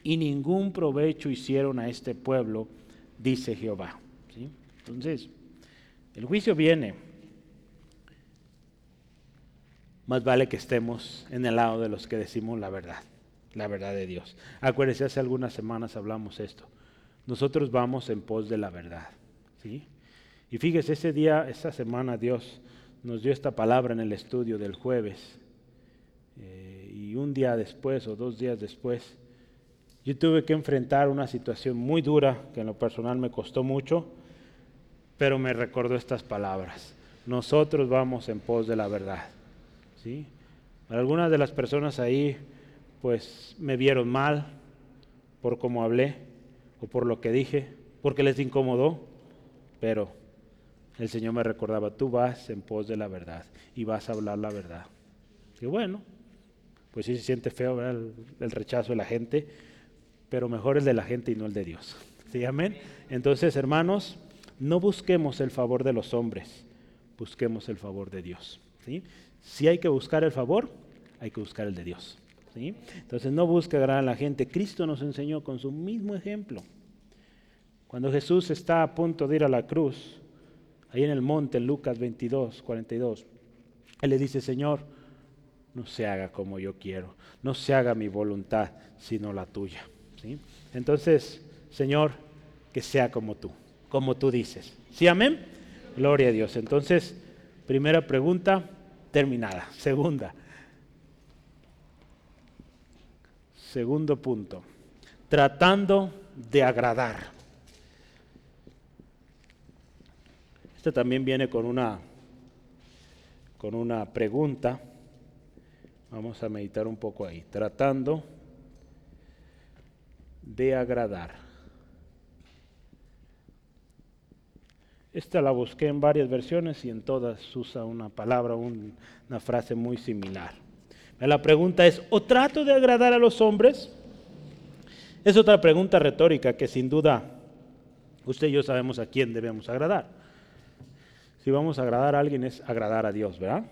A: y ningún provecho hicieron a este pueblo, dice Jehová. Entonces, el juicio viene. Más vale que estemos en el lado de los que decimos la verdad, la verdad de Dios. Acuérdense, hace algunas semanas hablamos esto. Nosotros vamos en pos de la verdad. ¿sí? Y fíjese, ese día, esa semana Dios nos dio esta palabra en el estudio del jueves. Eh, y un día después o dos días después, yo tuve que enfrentar una situación muy dura que en lo personal me costó mucho pero me recordó estas palabras. Nosotros vamos en pos de la verdad. ¿sí? Algunas de las personas ahí pues me vieron mal por cómo hablé. o por lo que dije, porque les incomodó, pero el Señor me recordaba, tú vas en pos de la verdad y vas a hablar la verdad. Y bueno, pues sí se siente feo el, rechazo de la gente, pero mejor el de la gente y no el de Dios. ¿Sí, amén? Entonces, hermanos, no busquemos el favor de los hombres, busquemos el favor de Dios. ¿sí? Si hay que buscar el favor, hay que buscar el de Dios. ¿sí? Entonces, no busque agradar a la gente. Cristo nos enseñó con su mismo ejemplo. Cuando Jesús está a punto de ir a la cruz, ahí en el monte, en Lucas 22, 42, Él le dice, Señor, no se haga como yo quiero, no se haga mi voluntad, sino la tuya. ¿sí? Entonces, Señor, que sea como tú como tú dices. ¿Sí, amén? Gloria a Dios. Entonces, primera pregunta terminada. Segunda. Segundo punto. Tratando de agradar. Este también viene con una con una pregunta. Vamos a meditar un poco ahí. Tratando de agradar. Esta la busqué en varias versiones y en todas usa una palabra, una frase muy similar. La pregunta es, ¿o trato de agradar a los hombres? Es otra pregunta retórica que sin duda usted y yo sabemos a quién debemos agradar. Si vamos a agradar a alguien es agradar a Dios, ¿verdad?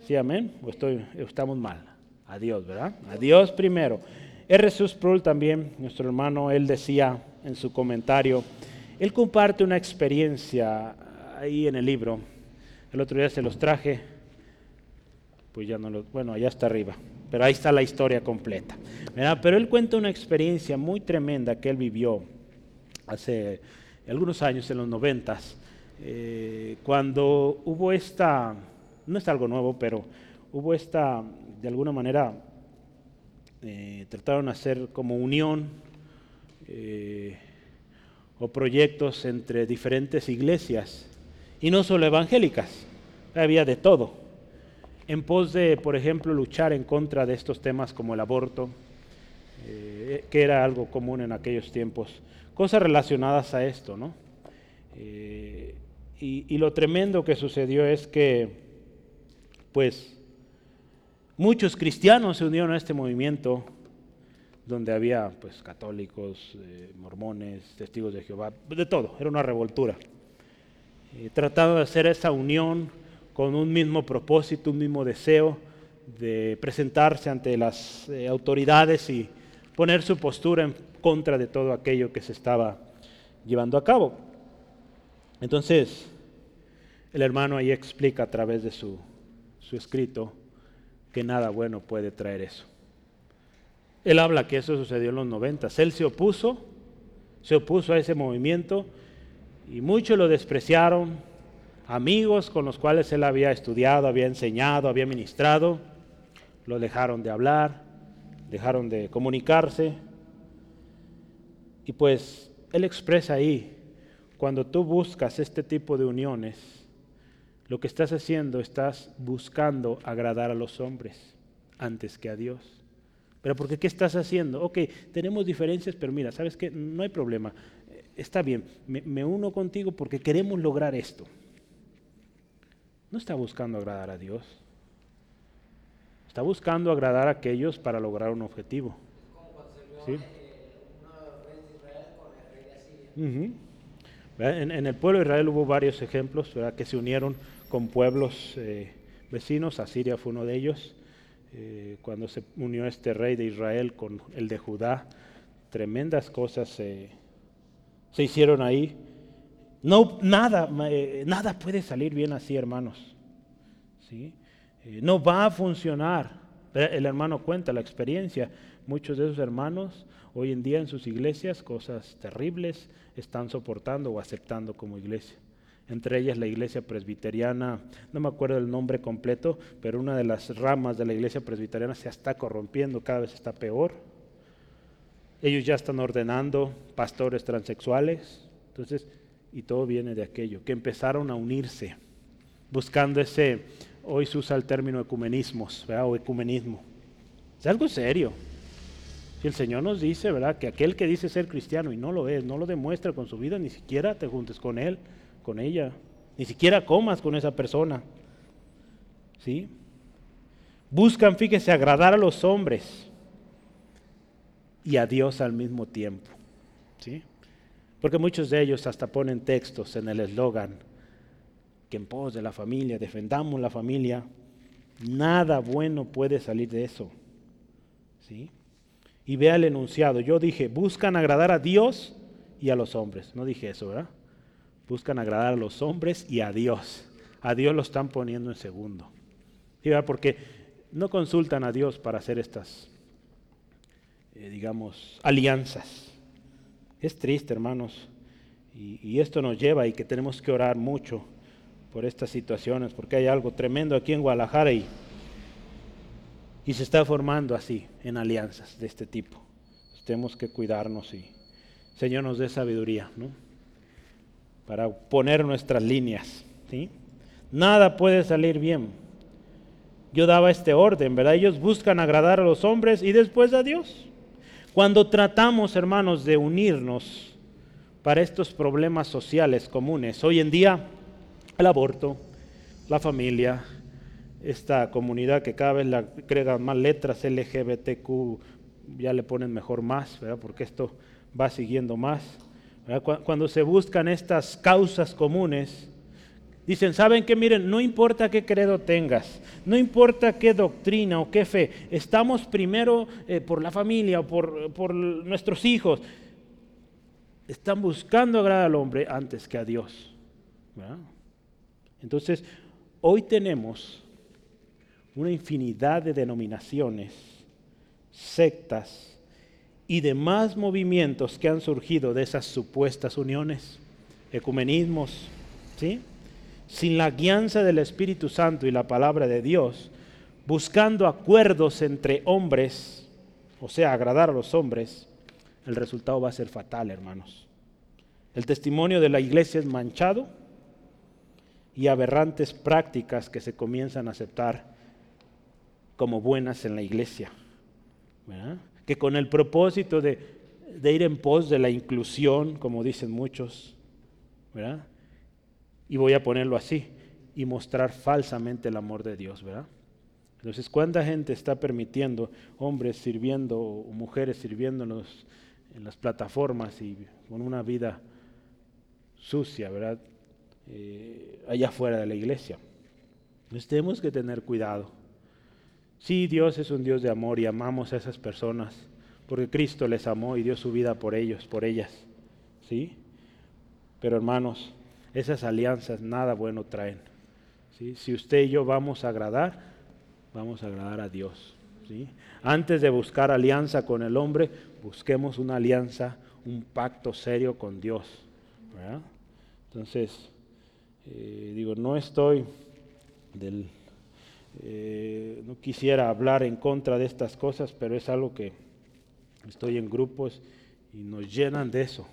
A: Sí, amén. ¿O estamos mal? A Dios, ¿verdad? A Dios primero. R. Sproul también, nuestro hermano, él decía en su comentario, él comparte una experiencia ahí en el libro. El otro día se los traje, pues ya no lo, bueno, allá está arriba, pero ahí está la historia completa. Pero él cuenta una experiencia muy tremenda que él vivió hace algunos años, en los noventas, eh, cuando hubo esta, no es algo nuevo, pero hubo esta, de alguna manera, eh, trataron de hacer como unión. Eh, o proyectos entre diferentes iglesias, y no solo evangélicas, había de todo, en pos de, por ejemplo, luchar en contra de estos temas como el aborto, eh, que era algo común en aquellos tiempos, cosas relacionadas a esto, ¿no? Eh, y, y lo tremendo que sucedió es que, pues, muchos cristianos se unieron a este movimiento, donde había pues católicos, eh, mormones, testigos de Jehová, de todo, era una revoltura. Eh, tratando de hacer esa unión con un mismo propósito, un mismo deseo de presentarse ante las eh, autoridades y poner su postura en contra de todo aquello que se estaba llevando a cabo. Entonces, el hermano ahí explica a través de su, su escrito que nada bueno puede traer eso. Él habla que eso sucedió en los 90. Él se opuso, se opuso a ese movimiento y muchos lo despreciaron. Amigos con los cuales él había estudiado, había enseñado, había ministrado, lo dejaron de hablar, dejaron de comunicarse. Y pues él expresa ahí, cuando tú buscas este tipo de uniones, lo que estás haciendo, estás buscando agradar a los hombres antes que a Dios. Pero porque ¿qué estás haciendo? Ok, tenemos diferencias, pero mira, ¿sabes qué? No hay problema. Está bien, me, uno contigo porque queremos lograr esto. No está buscando agradar a Dios. Está buscando agradar a aquellos para lograr un objetivo. ¿Sí? en, el pueblo de Israel hubo varios ejemplos que se unieron con pueblos eh, vecinos. Asiria fue uno de ellos. Eh, cuando se unió este rey de Israel con el de Judá, tremendas cosas se hicieron ahí. No, nada, eh, nada puede salir bien así, hermanos. ¿sí? Eh, no va a funcionar. El hermano cuenta la experiencia. Muchos de esos hermanos hoy en día en sus iglesias cosas terribles están soportando o aceptando como iglesia entre ellas la iglesia presbiteriana, no me acuerdo el nombre completo, pero una de las ramas de la iglesia presbiteriana se está corrompiendo, cada vez está peor. Ellos ya están ordenando pastores transexuales, entonces, y todo viene de aquello, que empezaron a unirse, buscando ese, hoy se usa el término ecumenismos, o ecumenismo. Es algo serio. Y el Señor nos dice, ¿verdad? Que aquel que dice ser cristiano y no lo es, no lo demuestra con su vida, ni siquiera te juntes con él, con ella, ni siquiera comas con esa persona. ¿Sí? Buscan, fíjese, agradar a los hombres y a Dios al mismo tiempo. ¿Sí? Porque muchos de ellos hasta ponen textos en el eslogan que en pos de la familia, defendamos la familia. Nada bueno puede salir de eso. ¿Sí? Y vea el enunciado. Yo dije, buscan agradar a Dios y a los hombres. No dije eso, ¿verdad? Buscan agradar a los hombres y a Dios. A Dios lo están poniendo en segundo. ¿Sí, Porque no consultan a Dios para hacer estas, eh, digamos, alianzas. Es triste, hermanos. Y, esto nos lleva y que tenemos que orar mucho por estas situaciones, porque hay algo tremendo aquí en Guadalajara y, y se está formando así, en alianzas de este tipo. Tenemos que cuidarnos y Señor nos dé sabiduría, ¿no? Para poner nuestras líneas, ¿sí? Nada puede salir bien. Yo daba este orden, ¿verdad? Ellos buscan agradar a los hombres y después a Dios. Cuando tratamos, hermanos, de unirnos para estos problemas sociales comunes, hoy en día el aborto, la familia, esta comunidad que cada vez le agregan más letras, LGBTQ, ya le ponen mejor más, ¿verdad? porque esto va siguiendo más. Cuando se buscan estas causas comunes, Dicen, ¿saben qué? Miren, no importa qué credo tengas, no importa qué doctrina o qué fe, estamos primero eh, por la familia o por, por nuestros hijos. Están buscando agradar al hombre antes que a Dios. Entonces, hoy tenemos una infinidad de denominaciones, sectas y demás movimientos que han surgido de esas supuestas uniones, ecumenismos, ¿sí? sin la guianza del Espíritu Santo y la palabra de Dios, buscando acuerdos entre hombres, o sea, agradar a los hombres, el resultado va a ser fatal, hermanos. El testimonio de la iglesia es manchado y aberrantes prácticas que se comienzan a aceptar como buenas en la iglesia. Que con el propósito de, ir en pos de la inclusión, como dicen muchos, ¿verdad? y voy a ponerlo así, y mostrar falsamente el amor de Dios, ¿verdad? Entonces, ¿cuánta gente está permitiendo hombres sirviendo o mujeres sirviendo en, las plataformas y con una vida sucia, ¿verdad? Eh, allá fuera de la iglesia. Entonces tenemos que tener cuidado. Sí, Dios es un Dios de amor y amamos a esas personas porque Cristo les amó y dio su vida por ellos, por ellas. ¿Sí? Pero hermanos, esas alianzas nada bueno traen. Si usted y yo vamos a agradar, vamos a agradar a Dios. ¿sí? Antes de buscar alianza con el hombre, busquemos una alianza, un pacto serio con Dios. Entonces, eh, digo, no estoy del... Eh, no quisiera hablar en contra de estas cosas, pero es algo que estoy en grupos y nos llenan de eso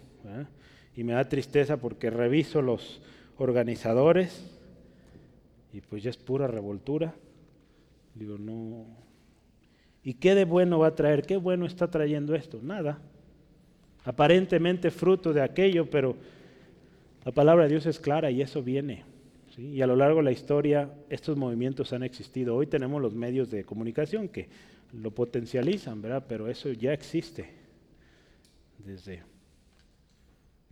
A: y me da tristeza porque reviso los organizadores y pues ya es pura revoltura. Digo, no. ¿Y qué de bueno va a traer? ¿Qué bueno está trayendo esto? Nada. Aparentemente fruto de aquello, pero la palabra de Dios es clara y eso viene. Y a lo largo de la historia estos movimientos han existido. Hoy tenemos los medios de comunicación que lo potencializan, ¿verdad? Pero eso ya existe desde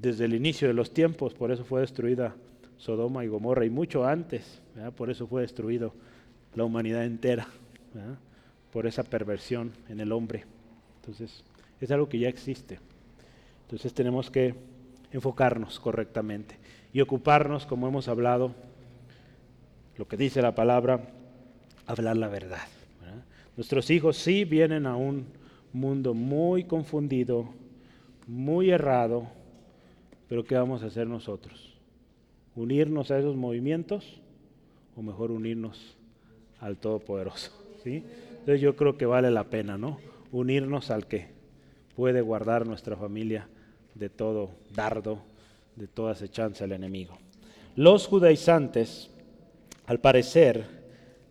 A: desde el inicio de los tiempos, por eso fue destruida Sodoma y Gomorra, y mucho antes, por eso fue destruido la humanidad entera, por esa perversión en el hombre. Entonces, es algo que ya existe. Entonces tenemos que enfocarnos correctamente y ocuparnos, como hemos hablado, lo que dice la palabra, hablar la verdad. Nuestros hijos sí vienen a un mundo muy confundido, muy errado, pero ¿qué vamos a hacer nosotros? ¿Unirnos a esos movimientos o mejor unirnos al Todopoderoso? ¿sí? Entonces yo creo que vale la pena, ¿no? Unirnos al que puede guardar nuestra familia de todo dardo, de toda acechanza del enemigo. Los judaizantes, al parecer,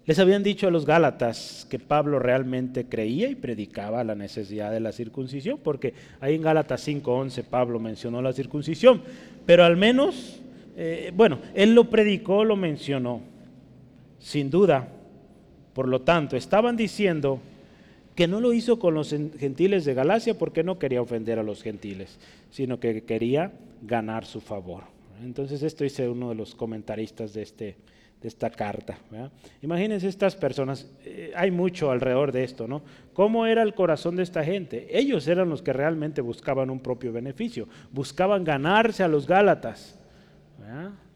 A: Les habían dicho a los Gálatas que Pablo realmente creía y predicaba la necesidad de la circuncisión, porque ahí en Gálatas 5.11 Pablo mencionó la circuncisión, pero al menos, eh, bueno, él lo predicó, lo mencionó, sin duda. Por lo tanto, estaban diciendo que no lo hizo con los gentiles de Galacia porque no quería ofender a los gentiles, sino que quería ganar su favor. Entonces esto dice uno de los comentaristas de, este, de esta carta. Imagínense estas personas, eh, hay mucho alrededor de esto, ¿no? ¿Cómo era el corazón de esta gente? Ellos eran los que realmente buscaban un propio beneficio, buscaban ganarse a los Gálatas.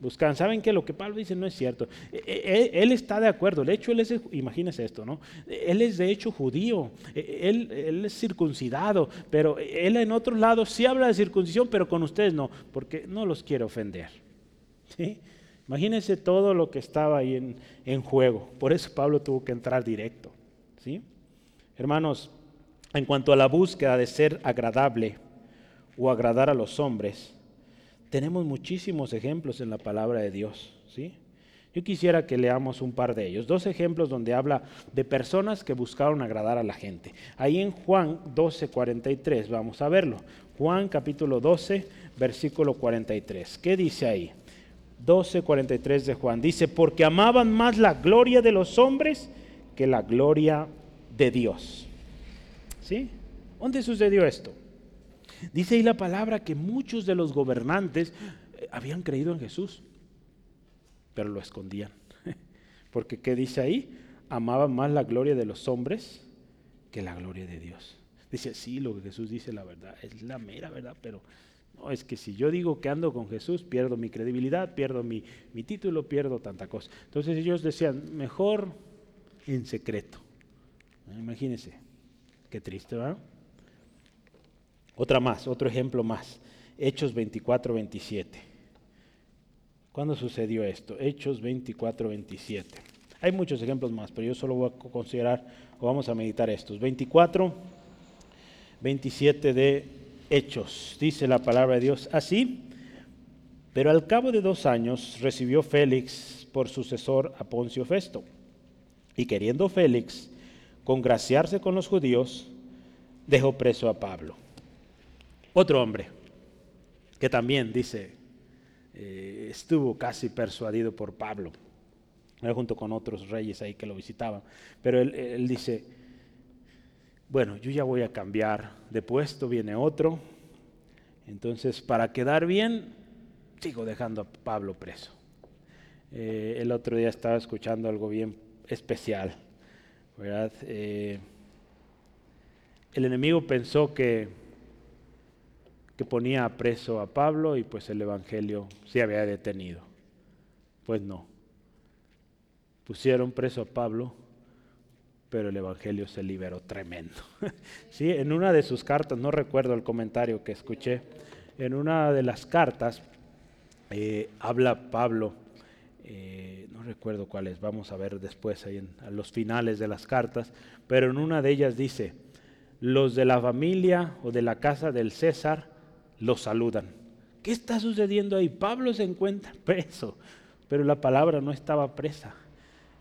A: Buscan, ¿saben qué? Lo que Pablo dice no es cierto. E, e, e, él, está de acuerdo. De hecho, él es, imagínense esto, ¿no? Él es de hecho judío. Él, él, es circuncidado. Pero él en otros lados sí habla de circuncisión, pero con ustedes no, porque no los quiere ofender. ¿Sí? Imagínense todo lo que estaba ahí en, en, juego. Por eso Pablo tuvo que entrar directo. ¿Sí? Hermanos, en cuanto a la búsqueda de ser agradable o agradar a los hombres, tenemos muchísimos ejemplos en la palabra de Dios, ¿sí? Yo quisiera que leamos un par de ellos. Dos ejemplos donde habla de personas que buscaron agradar a la gente. Ahí en Juan 12, 43, vamos a verlo. Juan capítulo 12, versículo 43. ¿Qué dice ahí? 12, 43 de Juan. Dice, porque amaban más la gloria de los hombres que la gloria de Dios. ¿Sí? ¿Dónde sucedió esto? Dice ahí la palabra que muchos de los gobernantes eh, habían creído en Jesús, pero lo escondían. Porque ¿qué dice ahí? Amaban más la gloria de los hombres que la gloria de Dios. Dice, sí, lo que Jesús dice la verdad, es la mera verdad, pero no, es que si yo digo que ando con Jesús, pierdo mi credibilidad, pierdo mi, mi título, pierdo tanta cosa. Entonces ellos decían, mejor en secreto. Imagínense, qué triste, ¿verdad? Otra más, otro ejemplo más. Hechos 24, 27. ¿Cuándo sucedió esto? Hechos 24, 27. Hay muchos ejemplos más, pero yo solo voy a considerar o vamos a meditar estos. 24, 27 de Hechos. Dice la palabra de Dios así. Pero al cabo de dos años recibió Félix por sucesor a Poncio Festo. Y queriendo Félix congraciarse con los judíos, dejó preso a Pablo. Otro hombre que también dice, eh, estuvo casi persuadido por Pablo, junto con otros reyes ahí que lo visitaban, pero él, él dice, bueno, yo ya voy a cambiar de puesto, viene otro, entonces para quedar bien, sigo dejando a Pablo preso. Eh, el otro día estaba escuchando algo bien especial, ¿verdad? Eh, el enemigo pensó que que ponía preso a Pablo y pues el Evangelio se había detenido. Pues no. Pusieron preso a Pablo, pero el Evangelio se liberó tremendo. sí, en una de sus cartas, no recuerdo el comentario que escuché, en una de las cartas eh, habla Pablo, eh, no recuerdo cuál es, vamos a ver después ahí en, a los finales de las cartas, pero en una de ellas dice, los de la familia o de la casa del César, lo saludan. ¿Qué está sucediendo ahí? Pablo se encuentra preso, pero la palabra no estaba presa.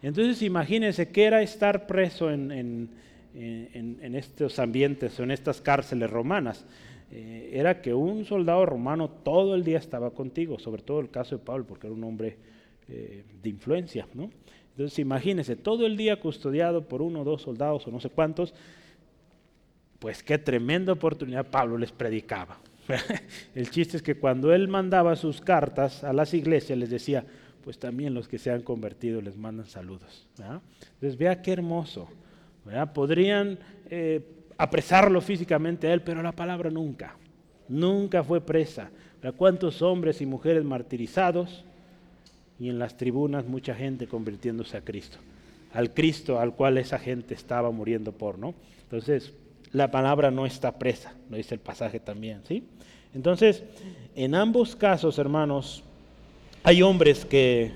A: Entonces imagínense qué era estar preso en, estos ambientes o en estas cárceles romanas. Eh, era que un soldado romano todo el día estaba contigo, sobre todo el caso de Pablo, porque era un hombre eh, de influencia. ¿no? Entonces imagínense, todo el día custodiado por uno o dos soldados o no sé cuántos, pues qué tremenda oportunidad Pablo les predicaba. El chiste es que cuando él mandaba sus cartas a las iglesias les decía, pues también los que se han convertido les mandan saludos. Entonces vea qué hermoso. Podrían eh, apresarlo físicamente a él, pero la palabra nunca, nunca fue presa. ¿Cuántos hombres y mujeres martirizados? Y en las tribunas mucha gente convirtiéndose a Cristo, al Cristo al cual esa gente estaba muriendo por, ¿no? Entonces, la palabra no está presa, lo dice el pasaje también, ¿sí? Entonces, en ambos casos, hermanos, hay hombres que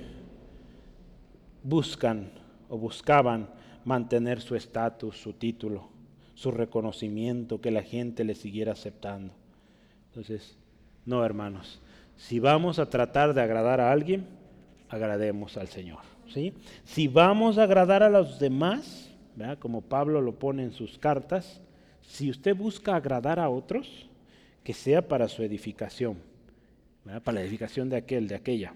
A: buscan o buscaban mantener su estatus, su título, su reconocimiento, que la gente le siguiera aceptando. Entonces, no, hermanos, si vamos a tratar de agradar a alguien, agrademos al Señor. ¿sí? Si vamos a agradar a los demás, como Pablo lo pone en sus cartas, si usted busca agradar a otros, que sea para su edificación, para la edificación de aquel, de aquella,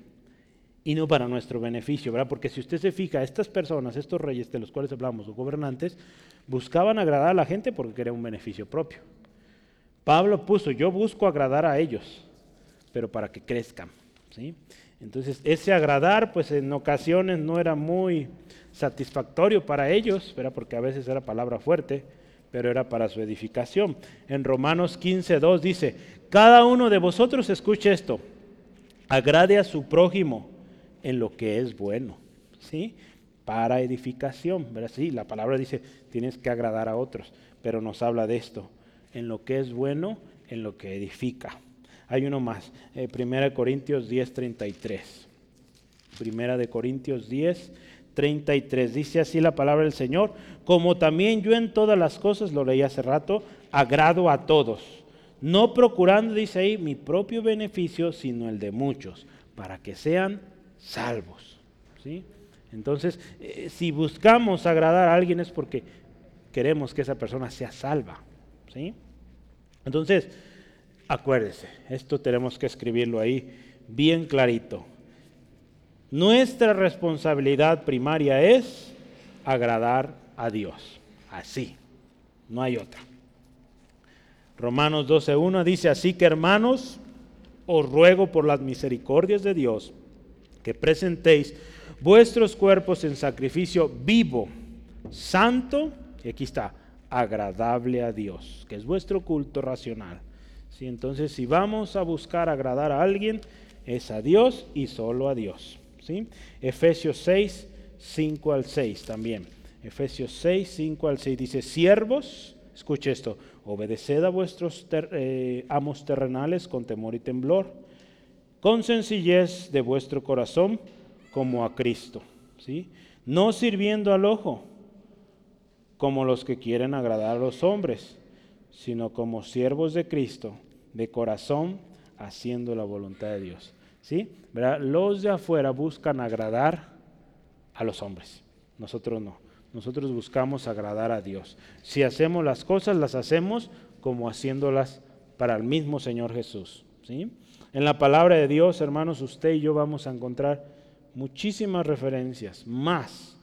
A: y no para nuestro beneficio, ¿verdad? Porque si usted se fija, estas personas, estos reyes de los cuales hablamos, o gobernantes, buscaban agradar a la gente porque querían un beneficio propio. Pablo puso, yo busco agradar a ellos, pero para que crezcan, ¿sí? Entonces, ese agradar, pues en ocasiones no era muy satisfactorio para ellos, ¿verdad? Porque a veces era palabra fuerte, pero era para su edificación. En Romanos 15, 2 dice, cada uno de vosotros escuche esto, agrade a su prójimo en lo que es bueno, ¿sí? Para edificación, ¿verdad? Sí, la palabra dice, tienes que agradar a otros, pero nos habla de esto, en lo que es bueno, en lo que edifica. Hay uno más, eh, Primera Corintios 10, 33. Primera de Corintios 10, 33. Dice así la palabra del Señor, como también yo en todas las cosas, lo leí hace rato, agrado a todos, no procurando, dice ahí, mi propio beneficio, sino el de muchos, para que sean salvos. ¿sí? Entonces, eh, si buscamos agradar a alguien es porque queremos que esa persona sea salva. ¿sí? Entonces, acuérdese, esto tenemos que escribirlo ahí bien clarito. Nuestra responsabilidad primaria es agradar a Dios. Así, no hay otra. Romanos 12.1 dice, así que hermanos, os ruego por las misericordias de Dios que presentéis vuestros cuerpos en sacrificio vivo, santo, y aquí está, agradable a Dios, que es vuestro culto racional. ¿Sí? Entonces, si vamos a buscar agradar a alguien, es a Dios y solo a Dios. Efesios 6, 5 al 6 también. Efesios 6, 5 al 6 dice, siervos, escuche esto, obedeced a vuestros eh, amos terrenales con temor y temblor, con sencillez de vuestro corazón como a Cristo, ¿sí? no sirviendo al ojo como los que quieren agradar a los hombres, sino como siervos de Cristo, de corazón, haciendo la voluntad de Dios. ¿Sí? Los de afuera buscan agradar a los hombres, nosotros no. Nosotros buscamos agradar a Dios. Si hacemos las cosas, las hacemos como haciéndolas para el mismo Señor Jesús. ¿sí? En la palabra de Dios, hermanos, usted y yo vamos a encontrar muchísimas referencias, más,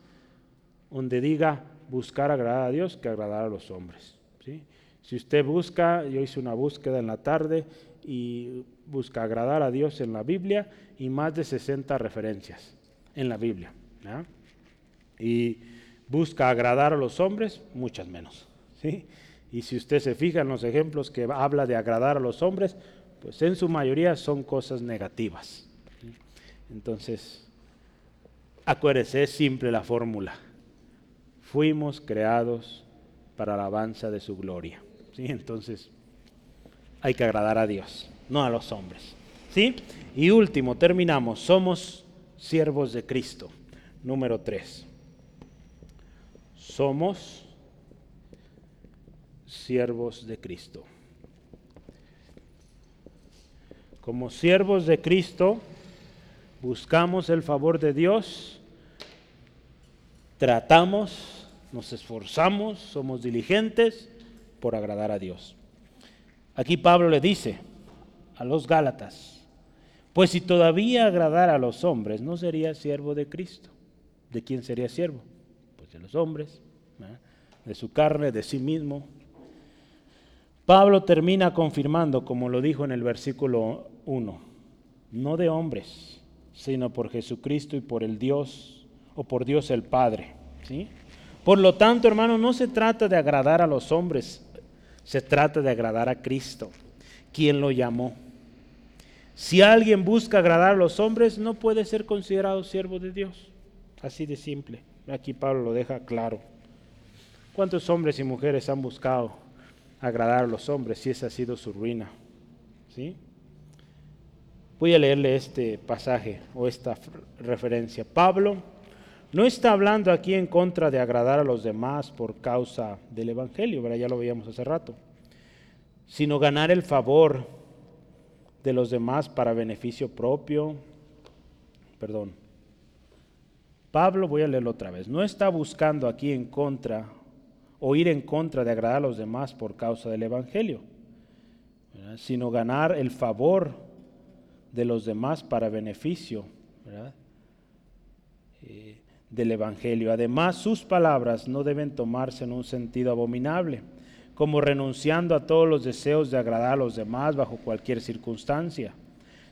A: donde diga buscar agradar a Dios que agradar a los hombres. ¿sí? Si usted busca, yo hice una búsqueda en la tarde y busca agradar a Dios en la Biblia y más de 60 referencias en la Biblia. Y busca agradar a los hombres, muchas menos. ¿sí? Y si usted se fija en los ejemplos que habla de agradar a los hombres, pues en su mayoría son cosas negativas. Entonces, acuérdese, es simple la fórmula. Fuimos creados para la alabanza de su gloria. ¿sí? Entonces, hay que agradar a Dios, no a los hombres. ¿sí? Y último, terminamos. Somos siervos de Cristo. Número 3. Somos siervos de Cristo. Como siervos de Cristo, buscamos el favor de Dios, tratamos, nos esforzamos, somos diligentes por agradar a Dios. Aquí Pablo le dice a los Gálatas, pues si todavía agradara a los hombres, no sería siervo de Cristo. ¿De quién sería siervo? Pues de los hombres, de su carne, de sí mismo. Pablo termina confirmando, como lo dijo en el versículo uno, no de hombres, sino por Jesucristo y por el Dios, o por Dios el Padre. ¿sí? Por lo tanto, hermano, no se trata de agradar a los hombres, se trata de agradar a Cristo, quien lo llamó. Si alguien busca agradar a los hombres, no puede ser considerado siervo de Dios. Así de simple. Aquí Pablo lo deja claro. ¿Cuántos hombres y mujeres han buscado agradar a los hombres si esa ha sido su ruina? ¿Sí? Voy a leerle este pasaje o esta referencia. Pablo no está hablando aquí en contra de agradar a los demás por causa del Evangelio, ya lo veíamos hace rato, sino ganar el favor de los demás para beneficio propio, perdón, Pablo, voy a leerlo otra vez, no está buscando aquí en contra o ir en contra de agradar a los demás por causa del Evangelio, sino ganar el favor de los demás para beneficio eh, del Evangelio. Además, sus palabras no deben tomarse en un sentido abominable, como renunciando a todos los deseos de agradar a los demás bajo cualquier circunstancia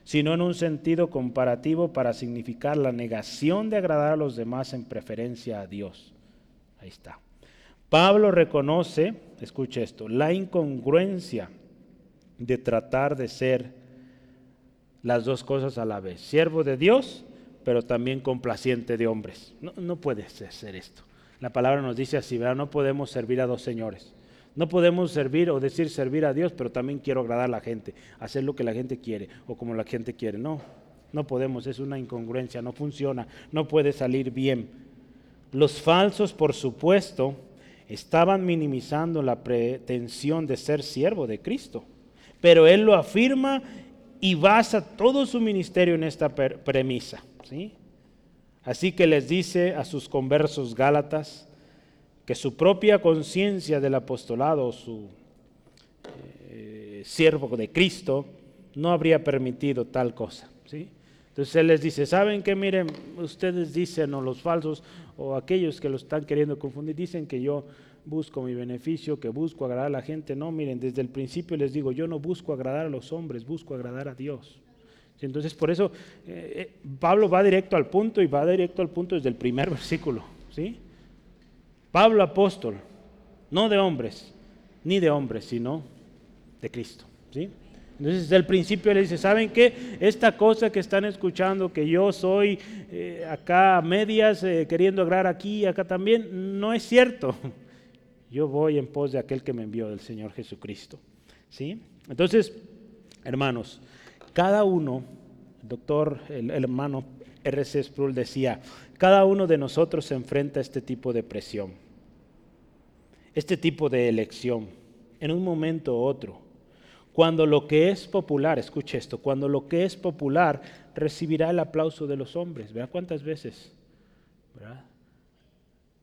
A: sino en un sentido comparativo para significar la negación de agradar a los demás en preferencia a Dios. Ahí está. Pablo reconoce, escuche esto, la incongruencia de tratar de ser las dos cosas a la vez, siervo de Dios, pero también complaciente de hombres. No, puede ser esto. La palabra nos dice así, ¿verdad? No podemos servir a dos señores. No podemos servir o decir servir a Dios, pero también quiero agradar a la gente, hacer lo que la gente quiere o como la gente quiere. No, no podemos, es una incongruencia, no funciona, no puede salir bien. Los falsos, por supuesto, estaban minimizando la pretensión de ser siervo de Cristo, pero Él lo afirma y basa todo su ministerio en esta premisa. ¿sí? Así que les dice a sus conversos gálatas, que su propia conciencia del apostolado, su eh, siervo de Cristo, no habría permitido tal cosa. ¿sí? Entonces Él les dice, ¿saben qué? Miren, ustedes dicen, o los falsos, o aquellos que lo están queriendo confundir, dicen que yo busco mi beneficio, que busco agradar a la gente. No, miren, desde el principio les digo, yo no busco agradar a los hombres, busco agradar a Dios. Entonces por eso eh, eh, Pablo va directo al punto y va directo al punto desde el primer versículo. ¿sí? Pablo apóstol, no de hombres, ni de hombres, sino de Cristo. ¿sí? Entonces, desde el principio le dice, ¿saben qué? Esta cosa que están escuchando, que yo soy eh, acá a medias, eh, queriendo agradar aquí y acá también, no es cierto. Yo voy en pos de aquel que me envió, del Señor Jesucristo. ¿sí? Entonces, hermanos, cada uno, el doctor, el, el hermano R.C. Sproul decía, cada uno de nosotros se enfrenta a este tipo de presión este tipo de elección en un momento u otro. Cuando lo que es popular, escuche esto, cuando lo que es popular recibirá el aplauso de los hombres. ¿Verdad cuántas veces?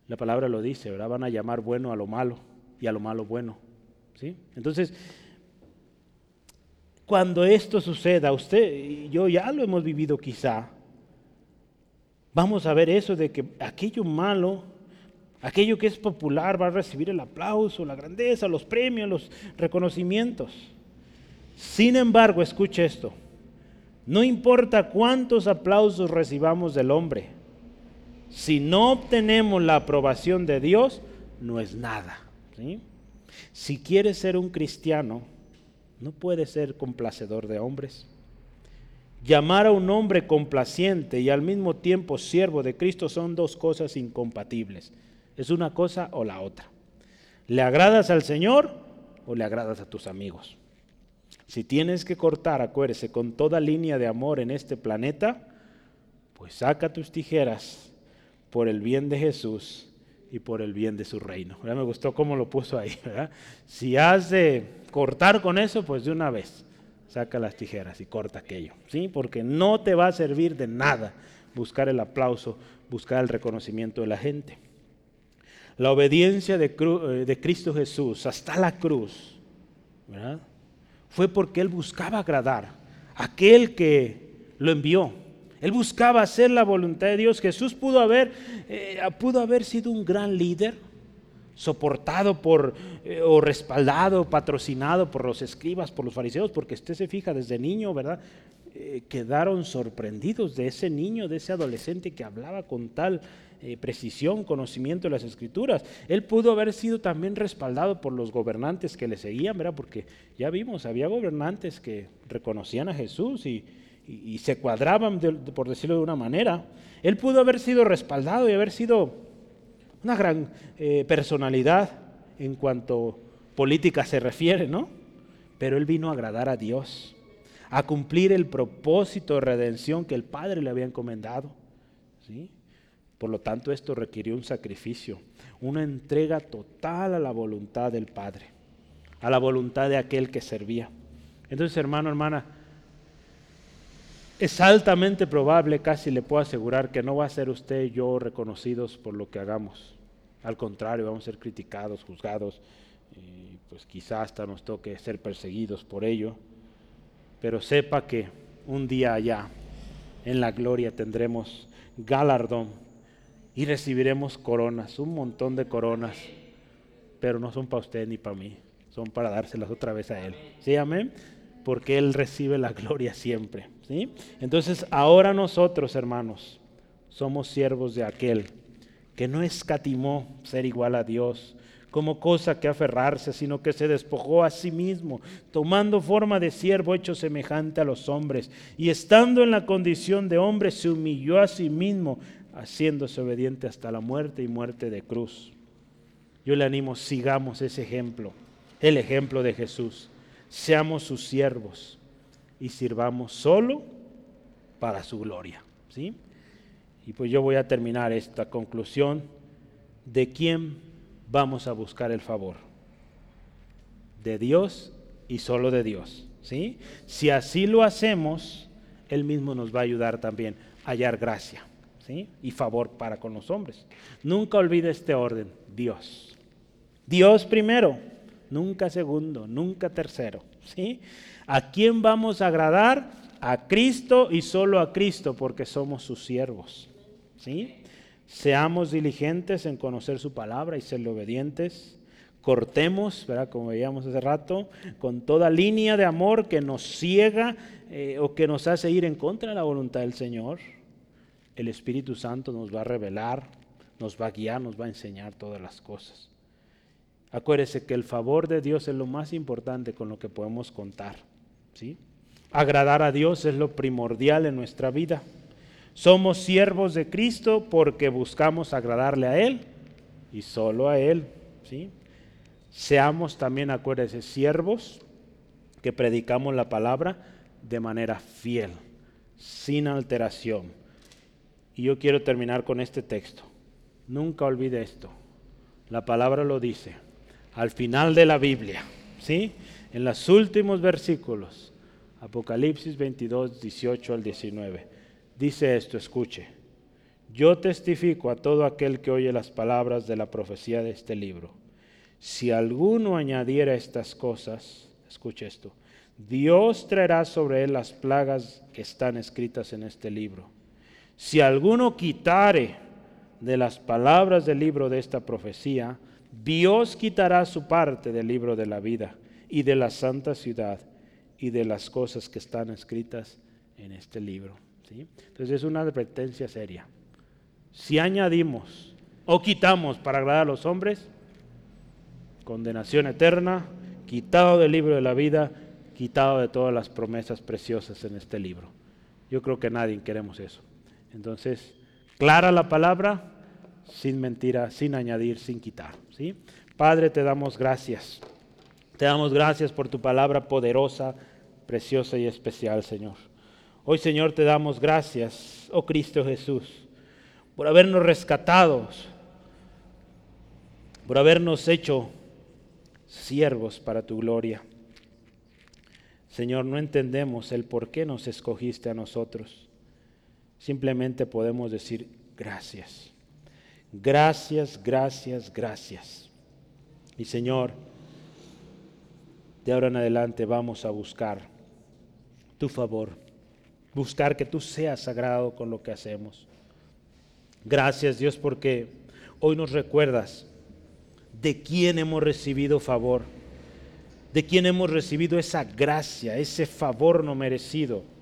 A: La palabra lo dice, ¿verdad? Van a llamar bueno a lo malo y a lo malo bueno. ¿sí? Entonces, cuando esto suceda, usted y yo ya lo hemos vivido quizá, vamos a ver eso de que aquello malo Aquello que es popular va a recibir el aplauso, la grandeza, los premios, los reconocimientos. Sin embargo, escuche esto, no importa cuántos aplausos recibamos del hombre, si no obtenemos la aprobación de Dios, no es nada. Si quieres ser un cristiano, no puedes ser complacedor de hombres. Llamar a un hombre complaciente y al mismo tiempo siervo de Cristo son dos cosas incompatibles. Es una cosa o la otra. ¿Le agradas al Señor o le agradas a tus amigos? Si tienes que cortar, acuérdese, con toda línea de amor en este planeta, pues saca tus tijeras por el bien de Jesús y por el bien de su reino. Ya me gustó cómo lo puso ahí. Si has de cortar con eso, pues de una vez saca las tijeras y corta aquello, ¿sí? Porque no te va a servir de nada buscar el aplauso, buscar el reconocimiento de la gente. La obediencia de, eh, Cristo Jesús hasta la cruz fue porque Él buscaba agradar a aquel que lo envió. Él buscaba hacer la voluntad de Dios. Jesús pudo haber, eh, pudo haber sido un gran líder, soportado por eh, o respaldado, patrocinado por los escribas, por los fariseos, porque usted se fija desde niño, ¿verdad? quedaron sorprendidos de ese niño, de ese adolescente que hablaba con tal eh, precisión, conocimiento de las escrituras. Él pudo haber sido también respaldado por los gobernantes que le seguían, ¿verdad? Porque ya vimos, había gobernantes que reconocían a Jesús y, se cuadraban, por decirlo de una manera. Él pudo haber sido respaldado y haber sido una gran eh, personalidad en cuanto política se refiere, ¿no? Pero él vino a agradar a Dios, a cumplir el propósito de redención que el Padre le había encomendado. ¿sí? Por lo tanto, esto requirió un sacrificio, una entrega total a la voluntad del Padre, a la voluntad de aquel que servía. Entonces, hermano, hermana, es altamente probable, casi le puedo asegurar, que no va a ser usted y yo reconocidos por lo que hagamos. Al contrario, vamos a ser criticados, juzgados, y pues quizás hasta nos toque ser perseguidos por ello. Pero sepa que un día allá, en la gloria, tendremos galardón y recibiremos coronas, un montón de coronas, pero no son para usted ni para mí, son para dárselas otra vez a Él. ¿Sí, amén? Porque Él recibe la gloria siempre. ¿sí? Entonces, ahora nosotros, hermanos, somos siervos de aquel que no escatimó ser igual a Dios como cosa que aferrarse, sino que se despojó a sí mismo, tomando forma de siervo hecho semejante a los hombres, y estando en la condición de hombre, se humilló a sí mismo, haciéndose obediente hasta la muerte y muerte de cruz. Yo le animo, sigamos ese ejemplo, el ejemplo de Jesús. Seamos sus siervos y sirvamos solo para su gloria. ¿sí? Y pues yo voy a terminar esta conclusión de quién vamos a buscar el favor. De Dios y solo de Dios. ¿sí? Si así lo hacemos, Él mismo nos va a ayudar también a hallar gracia y favor para con los hombres. Nunca olvide este orden, Dios. Dios primero, nunca segundo, nunca tercero. ¿sí? ¿A quién vamos a agradar? A Cristo y solo a Cristo, porque somos sus siervos. ¿sí? Seamos diligentes en conocer su palabra y serle obedientes. Cortemos, ¿verdad? como veíamos hace rato, con toda línea de amor que nos ciega eh, o que nos hace ir en contra de la voluntad del Señor. El Espíritu Santo nos va a revelar, nos va a guiar, nos va a enseñar todas las cosas. Acuérdese que el favor de Dios es lo más importante con lo que podemos contar. ¿sí? Agradar a Dios es lo primordial en nuestra vida. Somos siervos de Cristo porque buscamos agradarle a Él y solo a Él. ¿sí? Seamos también, acuérdese, siervos que predicamos la palabra de manera fiel, sin alteración. Y yo quiero terminar con este texto. Nunca olvide esto. La palabra lo dice al final de la Biblia, ¿sí? En los últimos versículos, Apocalipsis 22, 18 al 19. Dice esto, escuche. Yo testifico a todo aquel que oye las palabras de la profecía de este libro. Si alguno añadiera estas cosas, escuche esto, Dios traerá sobre él las plagas que están escritas en este libro. Si alguno quitare de las palabras del libro de esta profecía, Dios quitará su parte del libro de la vida y de la santa ciudad y de las cosas que están escritas en este libro. Entonces es una advertencia seria. Si añadimos o quitamos para agradar a los hombres, condenación eterna, quitado del libro de la vida, quitado de todas las promesas preciosas en este libro. Yo creo que nadie queremos eso. Entonces, clara la palabra, sin mentira, sin añadir, sin quitar. ¿sí? Padre, te damos gracias. Te damos gracias por tu palabra poderosa, preciosa y especial, Señor. Hoy, Señor, te damos gracias, oh Cristo Jesús, por habernos rescatado, por habernos hecho siervos para tu gloria. Señor, no entendemos el por qué nos escogiste a nosotros. Simplemente podemos decir gracias. Gracias, gracias, gracias. Y Señor, de ahora en adelante vamos a buscar tu favor, buscar que tú seas sagrado con lo que hacemos. Gracias Dios porque hoy nos recuerdas de quién hemos recibido favor, de quién hemos recibido esa gracia, ese favor no merecido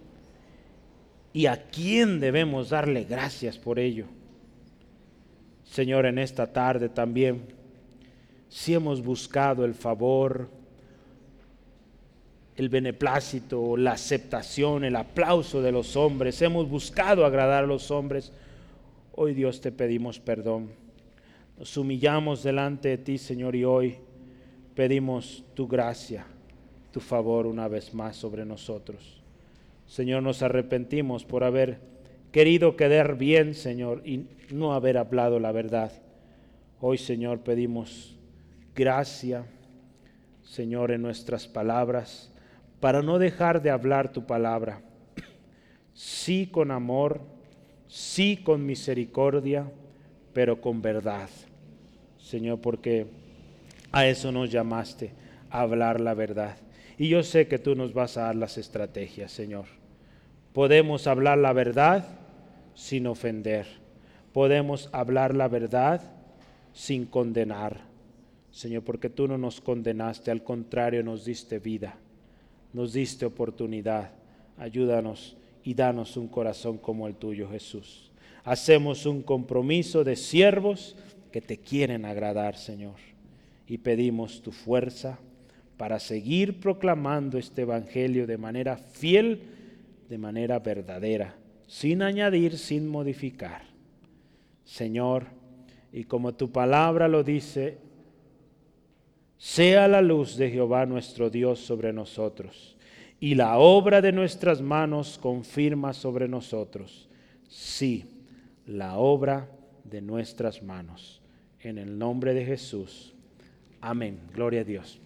A: y a quién debemos darle gracias por ello. Señor, en esta tarde también, si hemos buscado el favor, el beneplácito, la aceptación, el aplauso de los hombres, hemos buscado agradar a los hombres, hoy Dios te pedimos perdón. Nos humillamos delante de ti, Señor, y hoy pedimos tu gracia, tu favor una vez más sobre nosotros. Señor, nos arrepentimos por haber querido quedar bien, Señor, y no haber hablado la verdad. Hoy, Señor, pedimos gracia, Señor, en nuestras palabras, para no dejar de hablar tu palabra. sí con amor, sí con misericordia, pero con verdad. Señor, porque a eso nos llamaste, a hablar la verdad. Y yo sé que tú nos vas a dar las estrategias, Señor. Podemos hablar la verdad sin ofender. Podemos hablar la verdad sin condenar. Señor, porque tú no nos condenaste, al contrario, nos diste vida, nos diste oportunidad. Ayúdanos y danos un corazón como el tuyo, Jesús. Hacemos un compromiso de siervos que te quieren agradar, Señor. Y pedimos tu fuerza para seguir proclamando este Evangelio de manera fiel, de manera verdadera, sin añadir, sin modificar. Señor, y como tu palabra lo dice, sea la luz de Jehová nuestro Dios sobre nosotros, y la obra de nuestras manos confirma sobre nosotros. Sí, la obra de nuestras manos. En el nombre de Jesús. Amén. Gloria a Dios.